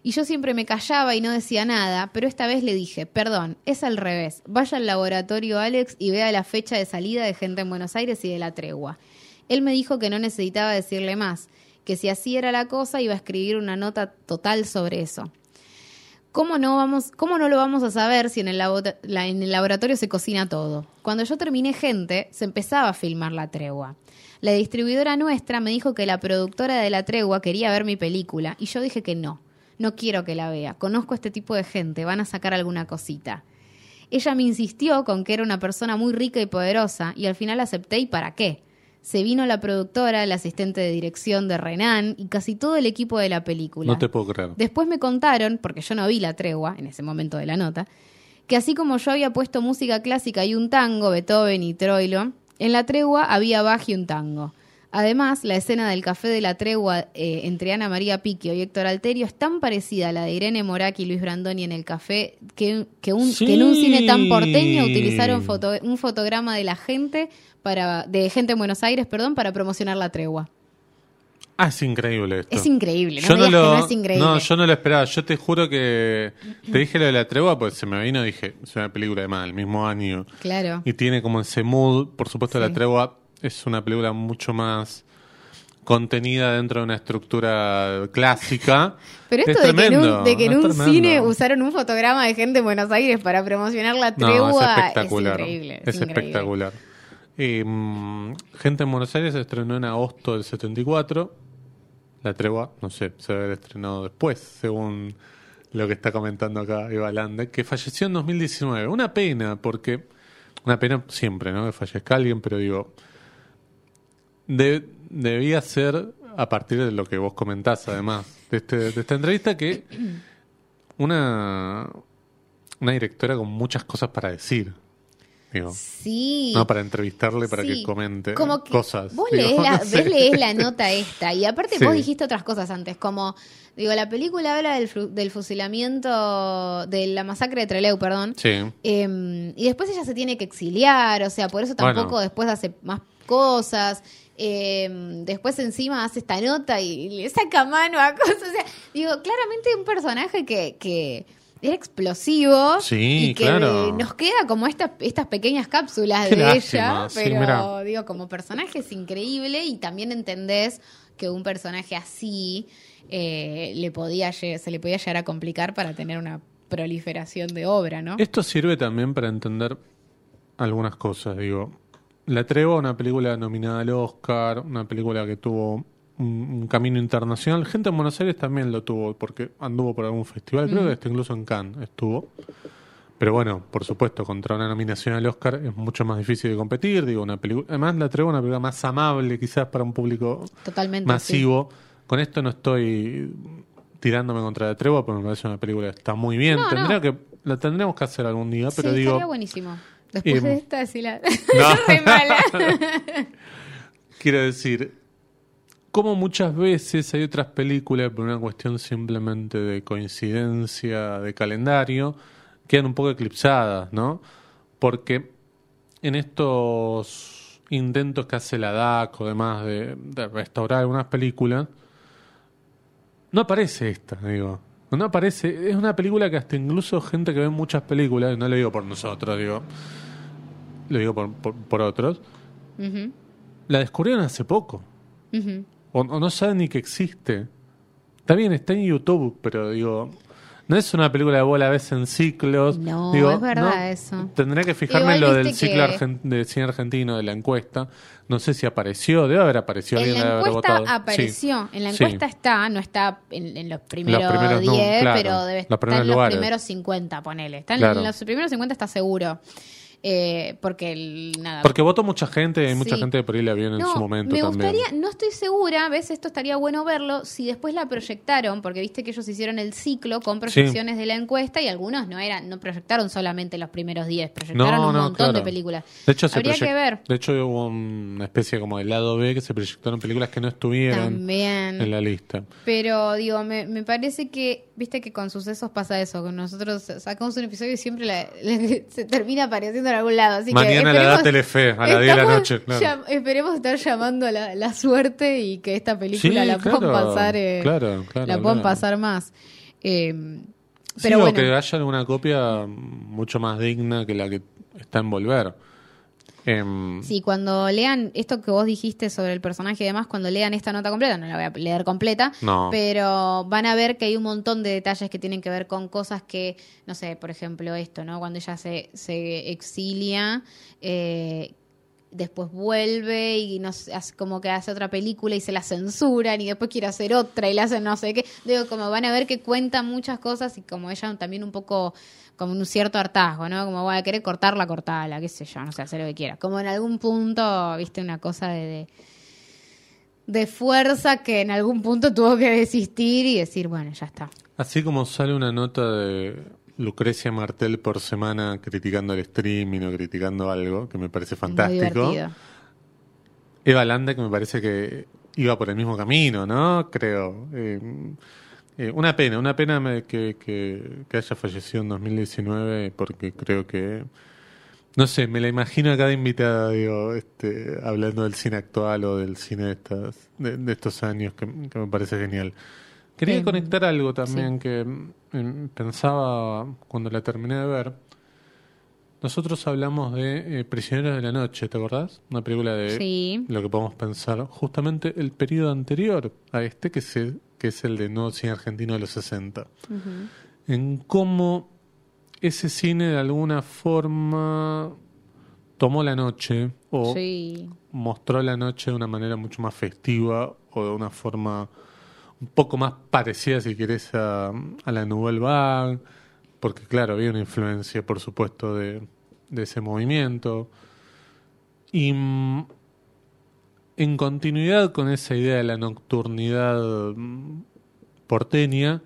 Y yo siempre me callaba y no decía nada, pero esta vez le dije, perdón, es al revés. Vaya al laboratorio Alex y vea la fecha de salida de gente en Buenos Aires y de la tregua. Él me dijo que no necesitaba decirle más, que si así era la cosa iba a escribir una nota total sobre eso. ¿Cómo no, vamos, ¿Cómo no lo vamos a saber si en el, en el laboratorio se cocina todo? Cuando yo terminé gente, se empezaba a filmar la tregua. La distribuidora nuestra me dijo que la productora de la tregua quería ver mi película y yo dije que no, no quiero que la vea. Conozco a este tipo de gente, van a sacar alguna cosita. Ella me insistió con que era una persona muy rica y poderosa y al final acepté y para qué. Se vino la productora, el asistente de dirección de Renan y casi todo el equipo de la película. No te puedo creer. Después me contaron, porque yo no vi la tregua en ese momento de la nota, que así como yo había puesto música clásica y un tango, Beethoven y Troilo, en la tregua había Bach y un tango. Además, la escena del café de la tregua eh, entre Ana María Piquio y Héctor Alterio es tan parecida a la de Irene Morak y Luis Brandoni en el café que, que, un- Sí. que en un cine tan porteño utilizaron foto- un fotograma de la gente para de gente en Buenos Aires, perdón, para promocionar la tregua. Ah, es increíble esto. Es increíble, no yo me no lo, que no es increíble. No, yo no lo esperaba. Yo te juro que te dije lo de la tregua, pues se me vino y dije, es una película de más, el mismo año. Claro. Y tiene como ese mood. Por supuesto, Sí. la tregua es una película mucho más contenida dentro de una estructura clásica. Pero esto Es de que en tremendo, un, de que en es un cine usaron un fotograma de gente en Buenos Aires para promocionar la No, tregua es espectacular. increíble. Es, increíble. espectacular. Eh, Gente en Buenos Aires se estrenó en agosto del 74. La tregua, no sé, se debe haber estrenado después, según lo que está comentando acá Eva Lande, que falleció en 2019. Una pena, porque. Una pena siempre, ¿no? Que fallezca alguien, pero digo. De- debía ser a partir de lo que vos comentás, además, de, este, de esta entrevista, que una, una directora con muchas cosas para decir. Digo, Sí. no para entrevistarle, para Sí. que comente Como que cosas. Vos Digo, lees, la, no sé. lees la nota esta y aparte Sí. vos dijiste otras cosas antes, como, digo, la película habla del, del fusilamiento, de la masacre de Trelew, perdón, Sí. Eh, y después ella se tiene que exiliar, o sea, por eso tampoco Bueno. después hace más cosas. Eh, después encima hace esta nota y le saca mano a cosas. O sea, digo, claramente un personaje que, que era explosivo Sí, y que claro. nos queda como estas, estas pequeñas cápsulas Qué de lástima, ella, pero digo, como personaje es increíble y también entendés que un personaje así eh, le podía se le podía llegar a complicar para tener una proliferación de obra, ¿no? Esto sirve también para entender algunas cosas, digo. La Trevo, una película nominada al Oscar, una película que tuvo un, un camino internacional. Gente en Buenos Aires también lo tuvo, porque anduvo por algún festival, creo que hasta incluso en Cannes estuvo. Pero bueno, por supuesto, contra una nominación al Oscar es mucho más difícil de competir. Digo, una película, además la Trevo una película más amable, quizás para un público Totalmente. masivo. Con esto no estoy tirándome contra la Trevo, porque me parece una película que está muy bien. No, Tendría no. que la tendremos que hacer algún día, pero sí, digo, buenísimo. Después Em, de esta, sí la... No. Mala. Quiero decir, como muchas veces hay otras películas, por una cuestión simplemente de coincidencia de calendario, quedan un poco eclipsadas, ¿no? Porque en estos intentos que hace la DAC o demás de, de restaurar algunas películas, no aparece esta, digo. No aparece, es una película que hasta incluso gente que ve muchas películas, no lo digo por nosotros, digo, lo digo por, por, por otros, la descubrieron hace poco. O, o no saben ni que existe. Está bien, está en YouTube, pero digo, no es una película de bola a veces en ciclos. No, Digo, es verdad no, eso. Tendría que fijarme en lo del ciclo que- argen- de cine argentino, de la encuesta. No sé si apareció, debe haber aparecido. En la haber encuesta votado. apareció. En la Sí. encuesta está, no está en, en los primeros Los primeros no, 10, claro, pero debe estar en los lugares. primeros 50, ponele. Está en, Claro. en los primeros 50 está seguro. Eh, porque el, nada. Porque votó mucha gente y hay mucha Sí. gente que por ahí la vieron en no, su momento me también. gustaría, no estoy segura, ves, esto estaría bueno verlo, si después la proyectaron, porque viste que ellos hicieron el ciclo con proyecciones de la encuesta y algunos no eran, no proyectaron solamente los primeros 10, proyectaron No, un no, montón de películas. De hecho, Habría que ver. De hecho, hubo una especie como de lado B que se proyectaron películas que no estuvieran También. en la lista. Pero digo, me, me parece que, viste que con sucesos pasa eso, que nosotros sacamos un episodio y siempre la- la- se termina apareciendo en algún lado. Así Mañana que la da esperemos- Telefe, a las 10 de la noche. Claro. llam- esperemos estar llamando la, la suerte y que esta película Sí, la puedan claro, pasar, eh, claro, la puedan pasar más. Eh, Sí, pero o bueno, que haya una copia mucho más digna que la que está en Volver. Em, Sí, cuando lean esto que vos dijiste sobre el personaje y demás, cuando lean esta nota completa, no la voy a leer completa, No. pero van a ver que hay un montón de detalles que tienen que ver con cosas que, no sé, por ejemplo esto, ¿no? Cuando ella se, se exilia, eh, después vuelve y no sé, hace como que hace otra película y se la censuran y después quiere hacer otra y le hacen no sé qué. Digo, como van a ver que cuenta muchas cosas y como ella también un poco como un cierto hartazgo, ¿no? Como, voy a querer cortarla, cortarla, qué sé yo, no sé, hacer lo que quiera. Como en algún punto, viste, una cosa de, de, de fuerza que en algún punto tuvo que desistir y decir, bueno, ya está. así como sale una nota de Lucrecia Martel por semana criticando el streaming o criticando algo, que me parece fantástico. Eva Landa, que me parece que iba por el mismo camino, ¿no? Creo. Eh, eh, una pena, una pena que, que, que haya fallecido en 2019, porque creo que. No sé, me la imagino a cada invitada, digo, este, hablando del cine actual o del cine de, estas, de, de estos años, que, que me parece genial. Quería Em, conectar algo también sí. que em, pensaba cuando la terminé de ver. Nosotros hablamos de eh, Prisioneros de la Noche, ¿te acordás? Una película de Sí. lo que podemos pensar. Justamente el periodo anterior a este, que es el, que es el de nuevo cine argentino de los 60. En cómo ese cine de alguna forma tomó la noche o Sí. mostró la noche de una manera mucho más festiva o de una forma un poco más parecida, si querés, a, a la Nouvelle Vague, porque claro, había una influencia, por supuesto, de, de ese movimiento. Y mm, en continuidad con esa idea de la nocturnidad mm, porteña,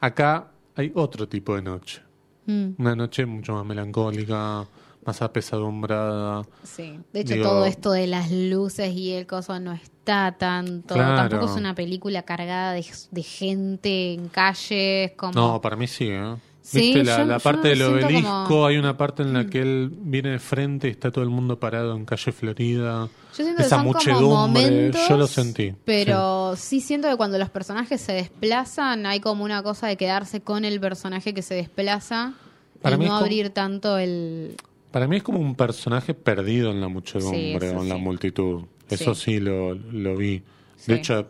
acá hay otro tipo de noche. Mm, Una noche mucho más melancólica, más apesadumbrada. sí. De hecho, Digo- todo esto de las luces y el coso no está tanto. Claro. Tampoco es una película cargada de, de gente en calles. Como... No, para mí sí, ¿eh? Sí, ¿Viste la, yo- la yo parte del obelisco? como- Hay una parte en la que él viene de frente y está todo el mundo parado en calle Florida. Yo siento que Esa como muchedumbre, momentos, yo lo sentí. Pero sí. siento que cuando los personajes se desplazan, hay como una cosa de quedarse con el personaje que se desplaza Para y mí no como- abrir tanto el... Para mí es como un personaje perdido en la muchedumbre Sí, o en la multitud. Eso Sí. lo, lo vi. De hecho,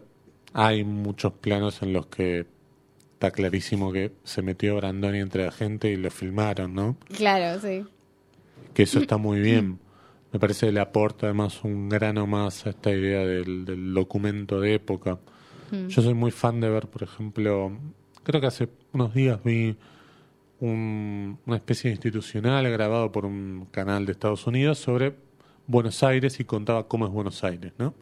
hay muchos planos en los que está clarísimo que se metió Brandoni entre la gente y lo filmaron, ¿no? Claro, sí. que eso está muy bien. me parece que le aporta además un grano más a esta idea del, del documento de época. Mm. Yo soy muy fan de ver, por ejemplo, creo que hace unos días vi un- una especie de institucional grabado por un canal de Estados Unidos sobre Buenos Aires y contaba cómo es Buenos Aires, ¿no?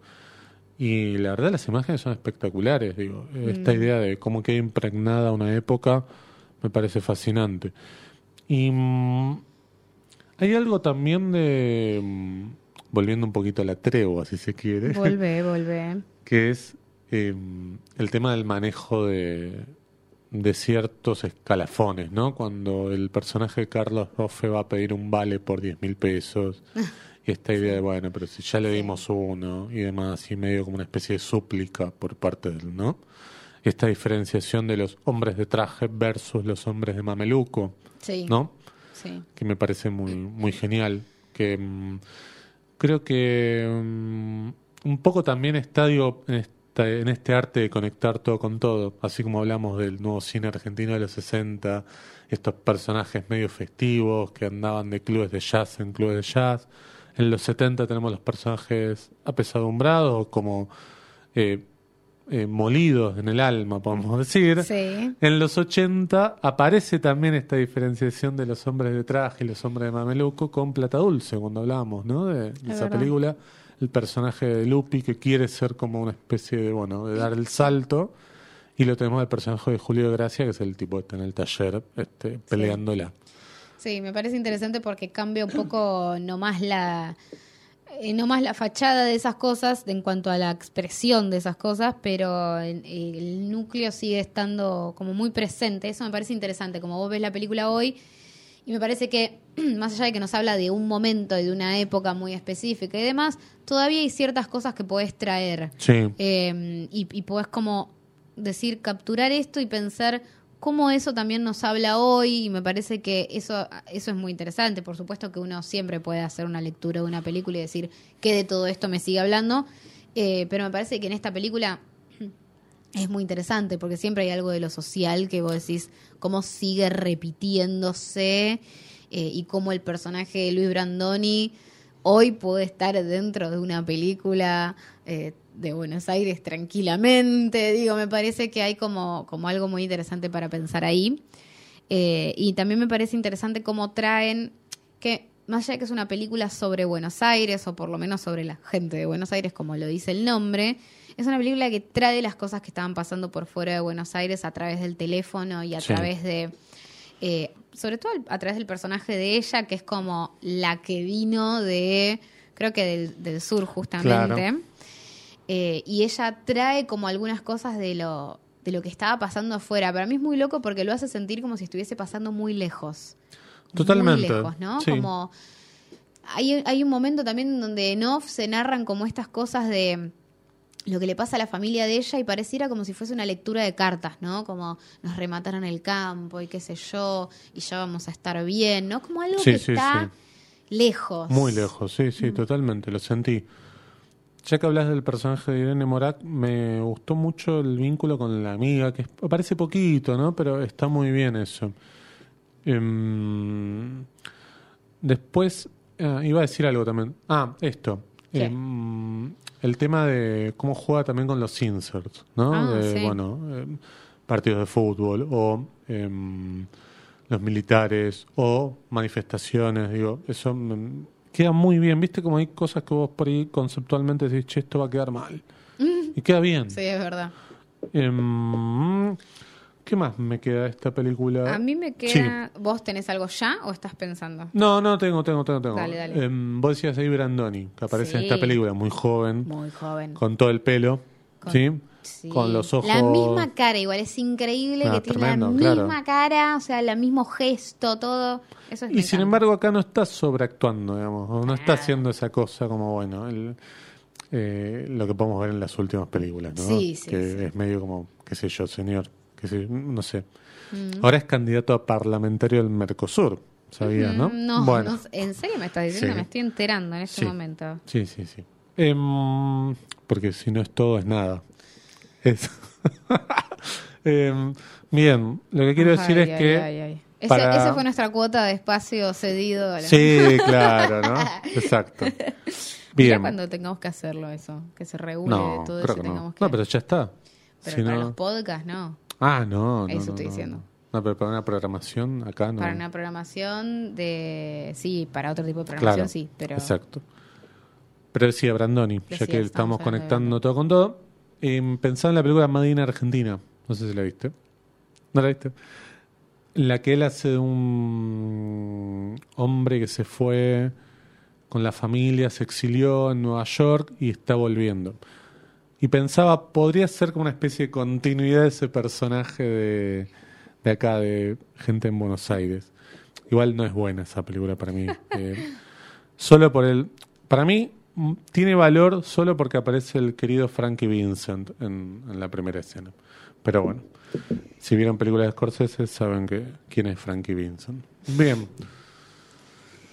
Y la verdad las imágenes son espectaculares, digo, esta idea de cómo queda impregnada una época me parece fascinante. Y mm, hay algo también de, mm, volviendo un poquito a la tregua, si se quiere, Volvé, volvé. que es eh, el tema del manejo de, de ciertos escalafones, ¿no? Cuando el personaje de Carlos Rofe va a pedir un vale por 10 mil pesos y esta idea de, bueno, pero si ya le dimos uno y demás, y medio como una especie de súplica por parte del, ¿no? Esta diferenciación de los hombres de traje versus los hombres de mameluco, Sí. ¿no? Sí. que me parece muy, muy genial. Que mm, creo que mm, un poco también está digo, en, esta- en este arte de conectar todo con todo, así como hablamos del nuevo cine argentino de los 60, estos personajes medio festivos que andaban de clubes de jazz en clubes de jazz. En los 70 tenemos los personajes apesadumbrados, como eh, eh, molidos en el alma, podemos decir. Sí. En los 80 aparece también esta diferenciación de los hombres de traje y los hombres de mameluco con Plata Dulce, cuando hablábamos, ¿no? De, esa verdad. película. El personaje de Lupi que quiere ser como una especie de, bueno, de dar el salto. Y lo tenemos el personaje de Julio de Gracia, que es el tipo que está en el taller este, peleándola. Sí, me parece interesante porque cambia un poco nomás la eh, nomás la fachada de esas cosas en cuanto a la expresión de esas cosas, pero el, el núcleo sigue estando como muy presente. Eso me parece interesante, como vos ves la película hoy y me parece que más allá de que nos habla de un momento y de una época muy específica y demás, todavía hay ciertas cosas que podés traer. Sí, Eh, y, y podés como decir, capturar esto y pensar cómo eso también nos habla hoy y me parece que eso, eso es muy interesante. Por supuesto que uno siempre puede hacer una lectura de una película y decir que de todo esto me sigue hablando, eh, pero me parece que en esta película es muy interesante porque siempre hay algo de lo social que vos decís, cómo sigue repitiéndose eh, y cómo el personaje de Luis Brandoni hoy puede estar dentro de una película eh, de Buenos Aires tranquilamente. Digo, me parece que hay como, como algo muy interesante para pensar ahí. Eh, y también me parece interesante cómo traen que, más allá de que es una película sobre Buenos Aires, o por lo menos sobre la gente de Buenos Aires, como lo dice el nombre, es una película que trae las cosas que estaban pasando por fuera de Buenos Aires a través del teléfono y a Sí. través de eh, sobre todo a través del personaje de ella, que es como la que vino de, creo que del, del sur justamente. Claro. Eh, y ella trae como algunas cosas de lo, de lo que estaba pasando afuera. Para mí es muy loco porque lo hace sentir como si estuviese pasando muy lejos. Totalmente, Muy lejos, ¿no? sí. Como hay, hay un momento también donde en off se narran como estas cosas de lo que le pasa a la familia de ella y pareciera como si fuese una lectura de cartas, ¿no? Como nos remataron el campo y qué sé yo, y ya vamos a estar bien, ¿no? Como algo Sí, que sí, está lejos. Muy lejos, sí, Mm. sí, totalmente, lo sentí. Ya que hablas del personaje de Irene Morat, me gustó mucho el vínculo con la amiga, que aparece poquito, ¿no? Pero está muy bien eso. Em, después, ah, iba a decir algo también. Ah, esto. Em, el tema de cómo juega también con los inserts, ¿no? Ah, de, sí. bueno, em, partidos de fútbol o los militares o manifestaciones, digo, eso mm, queda muy bien, viste como hay cosas que vos por ahí conceptualmente decís, che, esto va a quedar mal. Y queda bien. Sí, es verdad. Em, ¿Qué más me queda de esta película? A mí me queda... ¿Vos tenés algo ya o estás pensando? No, no, tengo, tengo, tengo. tengo. Dale, dale. Em, vos decías ahí Brandoni, que aparece en esta película, muy joven, Muy joven. con todo el pelo, Con- ¿sí? Sí. Con los ojos... La misma cara, igual. Es increíble Ah, que tiene la claro. misma cara, o sea, el mismo gesto, todo. Eso es Y sin embargo acá no está sobreactuando, digamos, o no está Ah. haciendo esa cosa como, bueno, el- eh, lo que podemos ver en las últimas películas, ¿no? Sí, sí, que sí. es medio como, qué sé yo, señor, qué sé, no sé. Mm. Ahora es candidato a parlamentario del Mercosur, ¿sabías, no? Mm, No, bueno, no sé. ¿en serio me estás diciendo? Me estoy enterando en este momento. sí, sí, sí. Em, porque si no es todo, es nada. Es- Em, bien, lo que quiero Ay, decir es ay, que ay, ay. Ese- Para- Esa fue nuestra cuota de espacio cedido. a la- Sí, claro, ¿no? Exacto. Bien. cuando tengamos que hacerlo eso, que se regule No, todo eso que y no. tengamos que... No, pero ya está. Pero Si para no- los podcasts, no. Ah, no. Eso estoy diciendo. No, pero para una programación acá no. Para una programación de... Sí, para otro tipo de programación Claro, sí, pero... Exacto. Pero decía Brandoni, ya que estamos conectando todo con todo. Eh, pensaba en la película Madina Argentina. No sé si la viste. ¿No la viste? La que él hace de un hombre que se fue con la familia, se exilió en Nueva York y está volviendo. Y pensaba, podría ser como una especie de continuidad de ese personaje de, de acá, de gente en Buenos Aires. Igual no es buena esa película para mí. Eh, solo por el. Para mí, tiene valor solo porque aparece el querido Frankie Vincent en, en la primera escena. Pero bueno, si vieron películas de Scorsese, saben que quién es Frankie Vincent. Bien.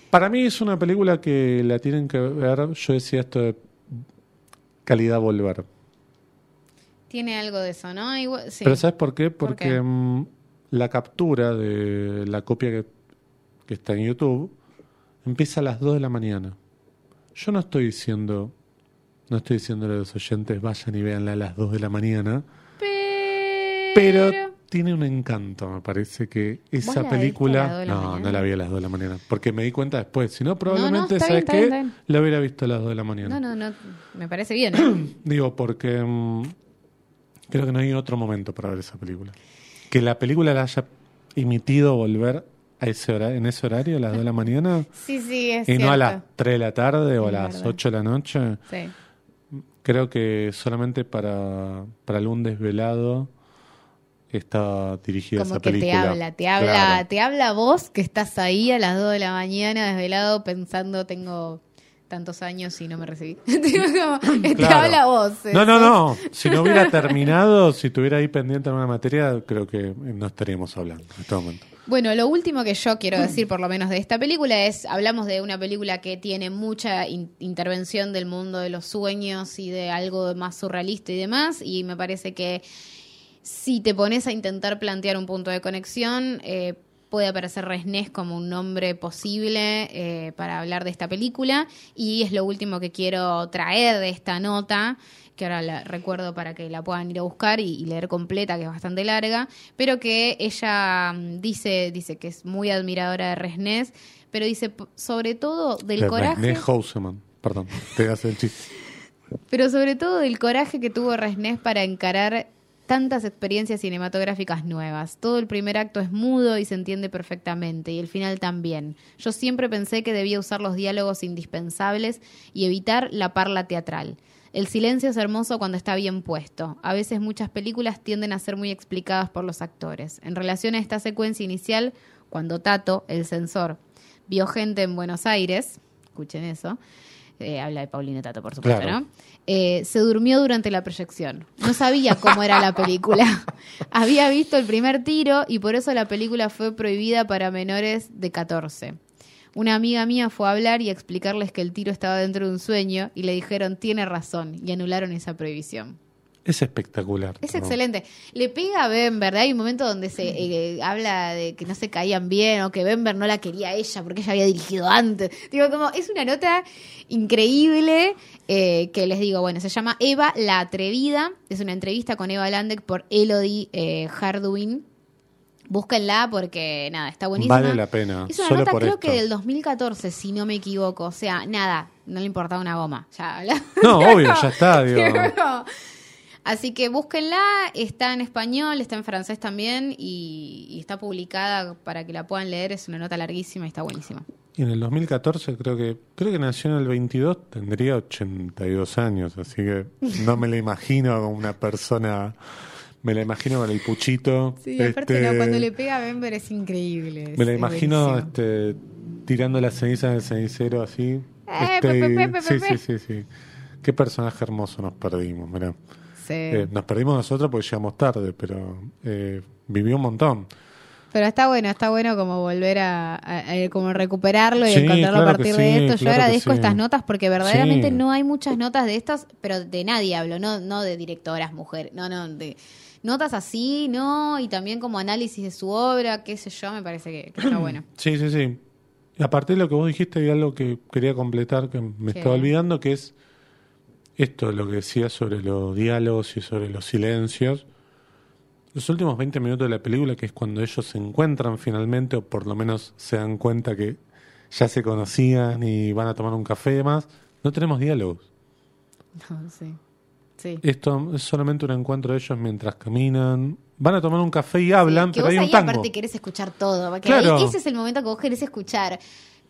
Para mí es una película que la tienen que ver. Yo decía esto de calidad volver. Tiene algo de eso, ¿no? Igual- sí. Pero ¿sabes por qué? ¿Por Porque qué? mm, la captura de la copia que, que está en YouTube empieza a las 2 de la mañana. Yo no estoy diciendo, no estoy diciendo a los oyentes vayan y véanla a las 2 de la mañana, Pero... pero tiene un encanto, me parece que esa la viste a las película... 2 de la No, mañana? no la vi a las 2 de la mañana, porque me di cuenta después. Si no, probablemente, está ¿sabes bien, está qué? bien, está bien. La hubiera visto a las 2 de la mañana. No, no, no. Me parece bien, ¿eh? Digo, porque mm, creo que no hay otro momento para ver esa película. Que la película la haya emitido volver a ese hora- en ese horario, a las 2 de la mañana, Sí, sí, es y no a las cierto. 3 de la tarde o a Es las verdad. 8 de la noche. Sí. Creo que solamente para, para algún desvelado está dirigida Como esa que te película. habla, te habla, Claro. te habla vos que estás ahí a las 2 de la mañana desvelado pensando tengo tantos años y no me recibí. Como, Te Claro. habla vos. No, no, no. Si no hubiera terminado, si estuviera ahí pendiente en una materia, creo que no estaríamos hablando en este momento. Bueno, lo último que yo quiero decir, por lo menos de esta película, es, hablamos de una película que tiene mucha in- intervención del mundo de los sueños y de algo más surrealista y demás, y me parece que si te pones a intentar plantear un punto de conexión, eh, puede aparecer Resnés como un nombre posible eh, para hablar de esta película, y es lo último que quiero traer de esta nota, que ahora la recuerdo para que la puedan ir a buscar y, y leer completa, que es bastante larga, pero que ella mm, dice, dice que es muy admiradora de Resnés, pero dice sobre todo del De coraje. René Houseman. Perdón, te hace el chiste. Pero sobre todo del coraje que tuvo Resnés para encarar tantas experiencias cinematográficas nuevas. Todo el primer acto es mudo y se entiende perfectamente, y el final también. Yo siempre pensé que debía usar los diálogos indispensables y evitar la parla teatral. El silencio es hermoso cuando está bien puesto. A veces muchas películas tienden a ser muy explicadas por los actores. En relación a esta secuencia inicial, cuando Tato, el censor, vio gente en Buenos Aires, escuchen eso, eh, habla de Paulina Tato, por supuesto, Claro. ¿no? Eh, se durmió durante la proyección. No sabía cómo era la película. Había visto el primer tiro y por eso la película fue prohibida para menores de 14. Una amiga mía fue a hablar y a explicarles que el tiro estaba dentro de un sueño y le dijeron tiene razón y anularon esa prohibición. Es espectacular. Es ¿no? excelente. Le pega a Bember, ¿verdad? Hay un momento donde se eh, habla de que no se caían bien o que Bember no la quería a ella porque ella había dirigido antes. Digo, como es una nota increíble eh, que les digo, bueno, se llama Eva la Atrevida. Es una entrevista con Eva Landek por Elodie eh, Hardwin. Búsquenla porque, nada, está buenísima. Vale la pena. Es una solo nota por creo esto. que del 2014, si no me equivoco. O sea, nada, no le importaba una goma. Ya. No, obvio, ya está. Digo. Así que búsquenla, está en español, está en francés también y, y está publicada para que la puedan leer. Es una nota larguísima y está buenísima. Y en el 2014 creo que creo que nació en el 22, tendría 82 años, así que no me la imagino como una persona, me la imagino con el puchito. Sí, aparte este, no, cuando le pega a Bember es increíble. Me la imagino este, tirando las cenizas del cenicero así. Eh, este, pe, pe, pe, sí, sí, sí, sí. Qué personaje hermoso nos perdimos, mirá. Sí. Eh, nos perdimos nosotros porque llegamos tarde, pero eh, vivió un montón. Pero está bueno, está bueno como volver a, a- a como recuperarlo y Sí, encontrarlo claro a partir de esto. Yo claro agradezco sí. estas notas porque verdaderamente no hay muchas notas de estas, pero de nadie hablo, no, no de directoras, mujeres, no, no, de notas así, ¿no? Y también como análisis de su obra, qué sé yo, me parece que, que está bueno. Sí, sí, sí. Y aparte de lo que vos dijiste, hay algo que quería completar que me estaba olvidando, que es esto, lo que decía sobre los diálogos y sobre los silencios. Los últimos 20 minutos de la película, que es cuando ellos se encuentran finalmente, o por lo menos se dan cuenta que ya se conocían y van a tomar un café y demás, no tenemos diálogos. No, sí. Sí. Esto es solamente un encuentro de ellos mientras caminan. Van a tomar un café y hablan, que pero vos hay un ahí tango. aparte querés escuchar todo. Porque Claro. ese es el momento que vos querés escuchar.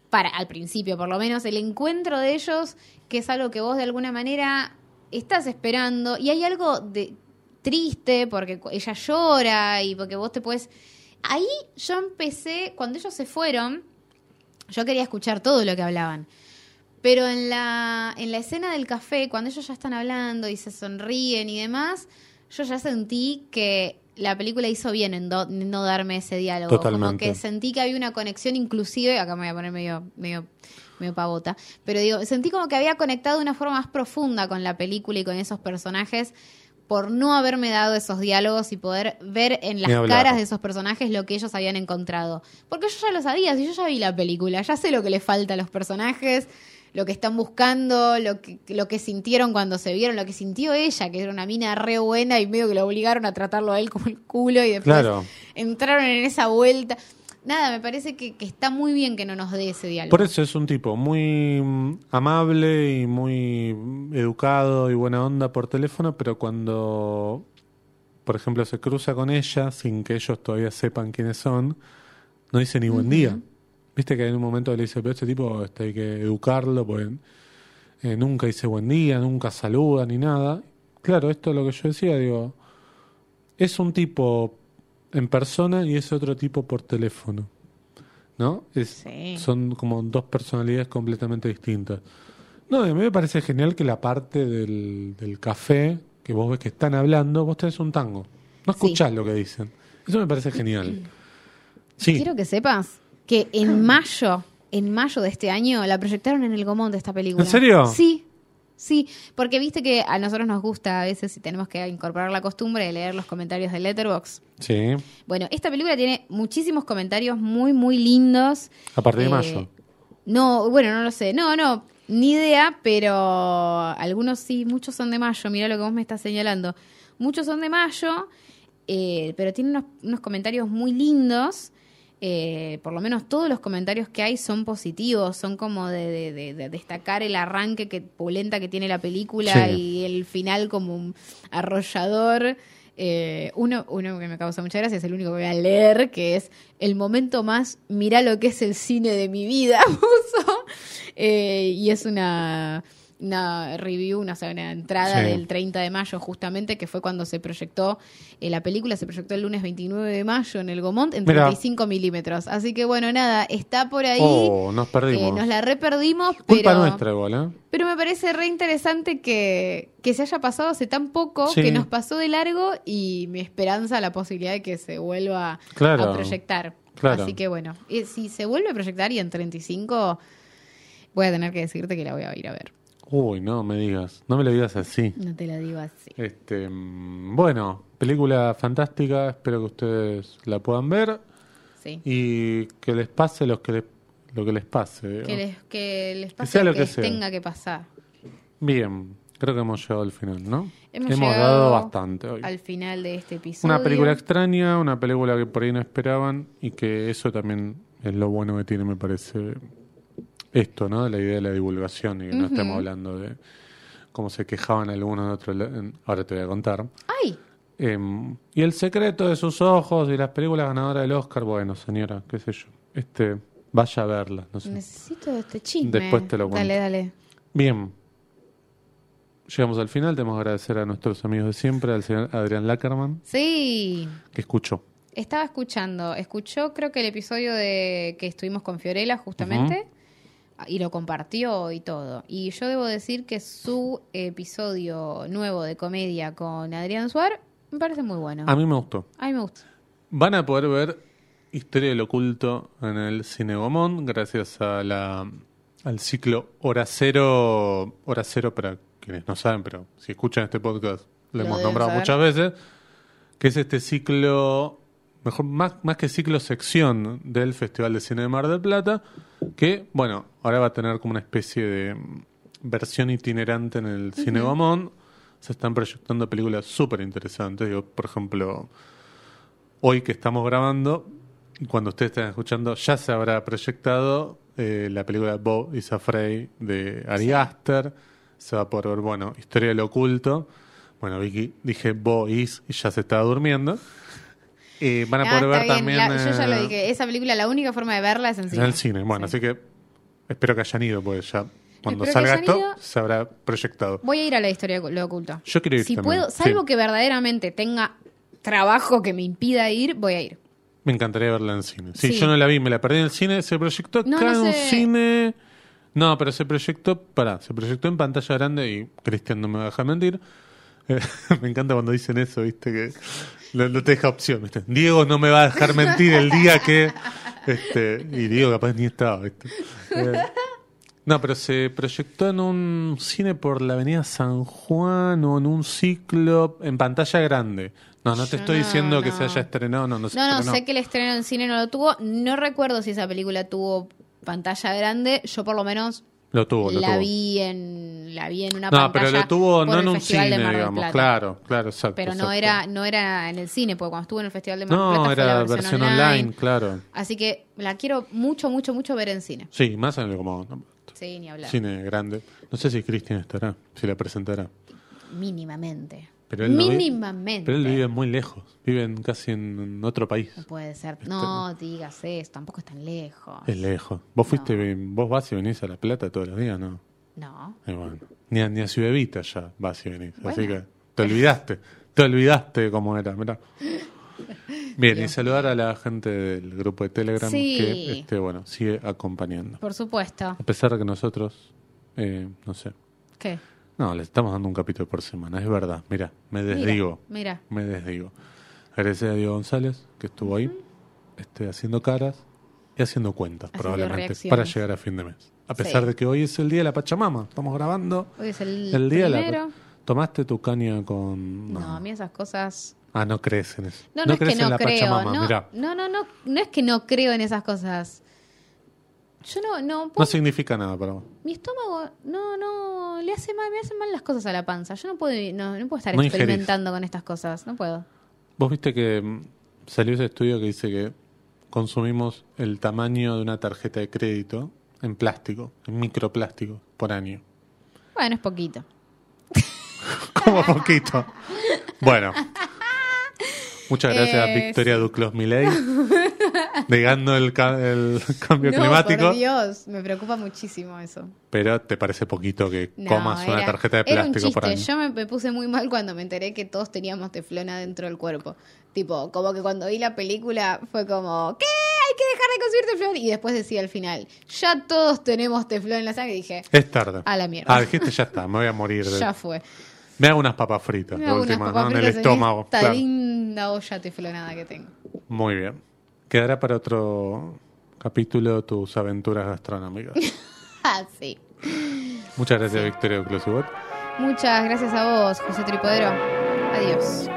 Para, al principio, por lo menos, el encuentro de ellos, que es algo que vos de alguna manera estás esperando. Y hay algo de triste, porque ella llora y porque vos te puedes. Ahí yo empecé, cuando ellos se fueron, yo quería escuchar todo lo que hablaban. Pero en la, en la escena del café, cuando ellos ya están hablando y se sonríen y demás, yo ya sentí que la película hizo bien en, do- no darme ese diálogo. Como Totalmente. que sentí que había una conexión inclusive, acá me voy a poner medio, medio, medio pavota, pero digo, sentí como que había conectado de una forma más profunda con la película y con esos personajes por no haberme dado esos diálogos y poder ver en las caras de esos personajes lo que ellos habían encontrado. Porque yo ya lo sabía, si yo ya vi la película, ya sé lo que le falta a los personajes, lo que están buscando, lo que, lo que sintieron cuando se vieron, lo que sintió ella, que era una mina re buena y medio que lo obligaron a tratarlo a él como el culo y después Claro. entraron en esa vuelta. Nada, me parece que, que está muy bien que no nos dé ese diálogo. Por eso es un tipo muy mm, amable y muy mm, educado y buena onda por teléfono, pero cuando, por ejemplo, se cruza con ella sin que ellos todavía sepan quiénes son, no dice ni buen día. Viste que en un momento le dice, pero este tipo este, hay que educarlo, porque eh, nunca dice buen día, nunca saluda ni nada. Claro, esto es lo que yo decía, digo, es un tipo en persona y es otro tipo por teléfono. ¿No? Es, Sí. Son como dos personalidades completamente distintas. No, a mí me parece genial que la parte del, del café, que vos ves que están hablando, vos tenés un tango. No Sí. escuchás lo que dicen. Eso me parece genial. Sí, Quiero que sepas que en mayo, en mayo de este año, la proyectaron en el Gomón de esta película. ¿En serio? Sí, sí, porque viste que a nosotros nos gusta a veces y tenemos que incorporar la costumbre de leer los comentarios de Letterboxd. sí. Bueno, esta película tiene muchísimos comentarios muy, muy lindos. A partir de Eh, mayo. No, bueno, no lo sé. No, no, ni idea, pero algunos sí, muchos son de mayo. Mira lo que vos me estás señalando. Muchos son de mayo, eh, pero tienen unos, unos comentarios muy lindos. Eh, por lo menos todos los comentarios que hay son positivos, son como de, de- de- de destacar el arranque que pulenta que tiene la película Sí. y el final como un arrollador. Eh, uno, uno que me causa mucha gracia es el único que voy a leer, que es el momento más, mirá lo que es el cine de mi vida, puso. Eh, y es una, una review, una, o sea, una entrada Sí. del 30 de mayo, justamente, que fue cuando se proyectó, eh, la película se proyectó el lunes 29 de mayo en el Gomont en Mirá. 35 milímetros. Así que bueno, nada, está por ahí. Oh, nos Eh, perdimos. nos la reperdimos, Culpa pero, nuestra igual, ¿eh? pero me parece re interesante que, que se haya pasado hace tan poco, Sí. que nos pasó de largo y mi esperanza la posibilidad de que se vuelva Claro. a proyectar. Claro. Así que bueno, si se vuelve a proyectar y en 35 voy a tener que decirte que la voy a ir a ver. Uy, no me digas. No me lo digas así. No te la digo así. Este, bueno, película fantástica. Espero que ustedes la puedan ver Sí. y que les pase lo que les, lo que les pase. Que les, que les pase sea lo lo que, que les sea. tenga que pasar. Bien, creo que hemos llegado al final, ¿no? Hemos, dado llegado bastante hoy. al final de este episodio. Una película extraña, una película que por ahí no esperaban y que eso también es lo bueno que tiene, me parece, esto, ¿no? La idea de la divulgación y que no estemos hablando de cómo se quejaban algunos de otros. Ahora te voy a contar. ¡Ay! Em, y el secreto de sus ojos y las películas ganadoras del Oscar, bueno, señora, qué sé yo. Este, vaya a verlas, no sé. Necesito este chisme. Después te lo cuento. Dale, dale. Bien. Llegamos al final, tenemos que agradecer a nuestros amigos de siempre, al señor Adrián Lackerman, Sí. que escuchó. Estaba escuchando, escuchó creo que el episodio de que estuvimos con Fiorella justamente y lo compartió y todo. Y yo debo decir que su episodio nuevo de comedia con Adrián Suar me parece muy bueno. A mí me gustó. A mí me gusta. Van a poder ver Historia del Oculto en el Cine Gomón gracias a la, al ciclo Hora Cero. Hora Cero, para quienes no saben, pero si escuchan este podcast, lo, Lo hemos nombrado saber. muchas veces. que es este ciclo, mejor más, más que ciclo, sección del Festival de Cine de Mar del Plata, que, bueno, ahora va a tener como una especie de mm, versión itinerante en el Cine Gomón. Se están proyectando películas súper interesantes. Digo, por ejemplo, hoy que estamos grabando, y cuando ustedes estén escuchando, ya se habrá proyectado eh, la película Bo is Afraid de Ari Aster. Se va a poder ver, bueno, Historia del Oculto. Bueno, Vicky, dije Bo is y ya se estaba durmiendo. Eh, van a Ah, poder está ver bien, también. la- yo ya lo eh, dije. Esa película, la única forma de verla es en en cine. el cine. Bueno, así que espero que hayan ido, porque ya cuando Espero salga esto ido. se habrá proyectado. Voy a ir a la historia lo oculto. Yo quiero ir Si también, puedo, salvo sí. que verdaderamente tenga trabajo que me impida ir, voy a ir. Me encantaría verla en cine. Sí, Sí. yo no la vi, me la perdí en el cine. Se proyectó No, acá no en un cine. No, pero se proyectó, pará, se proyectó en pantalla grande y Cristian no me va a dejar mentir. Eh, me encanta cuando dicen eso, viste, que no, no te deja opción, viste. Diego no me va a dejar mentir el día que. Este, y Diego capaz ni estaba. Eh, no, pero se proyectó en un cine por la avenida San Juan o en un ciclo en pantalla grande. No, no te Yo estoy no, diciendo que se haya estrenado, no, no se No, no, sé que el estreno en cine no lo tuvo. No recuerdo si esa película tuvo pantalla grande. Yo por lo menos Lo tuvo, lo la tuvo. vi en la vi en una No, pantalla. pero lo tuvo no en un Festival cine, digamos. Claro, claro, exacto. Pero no exacto. era no era en el cine, porque cuando estuvo en el Festival de Mar No, Plata fue era la versión, versión, online. claro. Así que la quiero mucho, mucho, mucho ver en cine. Sí, más en el como Sí, ni hablar. cine grande. No sé si Cristian estará, si la presentará. Mínimamente. Pero él no Mínimamente. Pero él vive muy lejos, vive en- casi en otro país. No puede ser. No digas eso, tampoco es tan lejos. Es lejos. Vos fuiste, vos vas y venís a La Plata todos los días, ¿no? No. Bueno, ni a, ni a Ciudad Evita ya vas y venís. Así que te olvidaste, te olvidaste cómo era, mirá. Bien, y saludar a la gente del grupo de Telegram Sí. que este, bueno, sigue acompañando. Por supuesto. A pesar de que nosotros, eh, no sé, ¿Qué? No, le estamos dando un capítulo por semana, es verdad. Mira, me desdigo, Mira. me desdigo. Agradecer a Diego González, que estuvo ahí, este, haciendo caras y haciendo cuentas, Haciendo probablemente, para llegar a fin de mes. A pesar Sí. de que hoy es el día de la Pachamama, estamos grabando Hoy es el, el día de la ¿Tomaste tu caña con.? No. a mí esas cosas. Ah, no crees en eso. No, no, es crees que en no la creo. Pachamama, no, mirá. no, no, no, no es que no creo en esas cosas. Yo no, no, No puedo- significa nada para vos. mi estómago no, no, le hace mal, me hacen mal las cosas a la panza. Yo no puedo, no, no puedo estar No ingerís. experimentando con estas cosas, no puedo. Vos viste que mm, salió ese estudio que dice que consumimos el tamaño de una tarjeta de crédito en plástico, en microplástico, por año. Bueno, es poquito. Como poquito. Bueno. Muchas gracias Eh, Victoria Duclos Milei, negando el, ca- el cambio no, climático. por Dios, me preocupa muchísimo eso. Pero te parece poquito que No, comas una tarjeta de era un plástico por año. chiste. Yo me, me puse muy mal cuando me enteré que todos teníamos teflón adentro del cuerpo. Tipo, como que cuando vi la película fue como, ¿qué? Hay que dejar de consumir teflón. Y después decía al final, ya todos tenemos teflón en la sangre. Y dije, Es tarde. A la mierda. Ah, dijiste ya está, me voy a morir. de- ya fue. Me hago unas papas fritas, Me hago unas última, papas ¿no? En el estómago. esta claro. linda olla teflonada que tengo. Muy bien. Quedará para otro capítulo tus aventuras gastronómicas. ah, sí. Muchas gracias, Victoria Closubot. Muchas gracias a vos, José Tripodero. Adiós.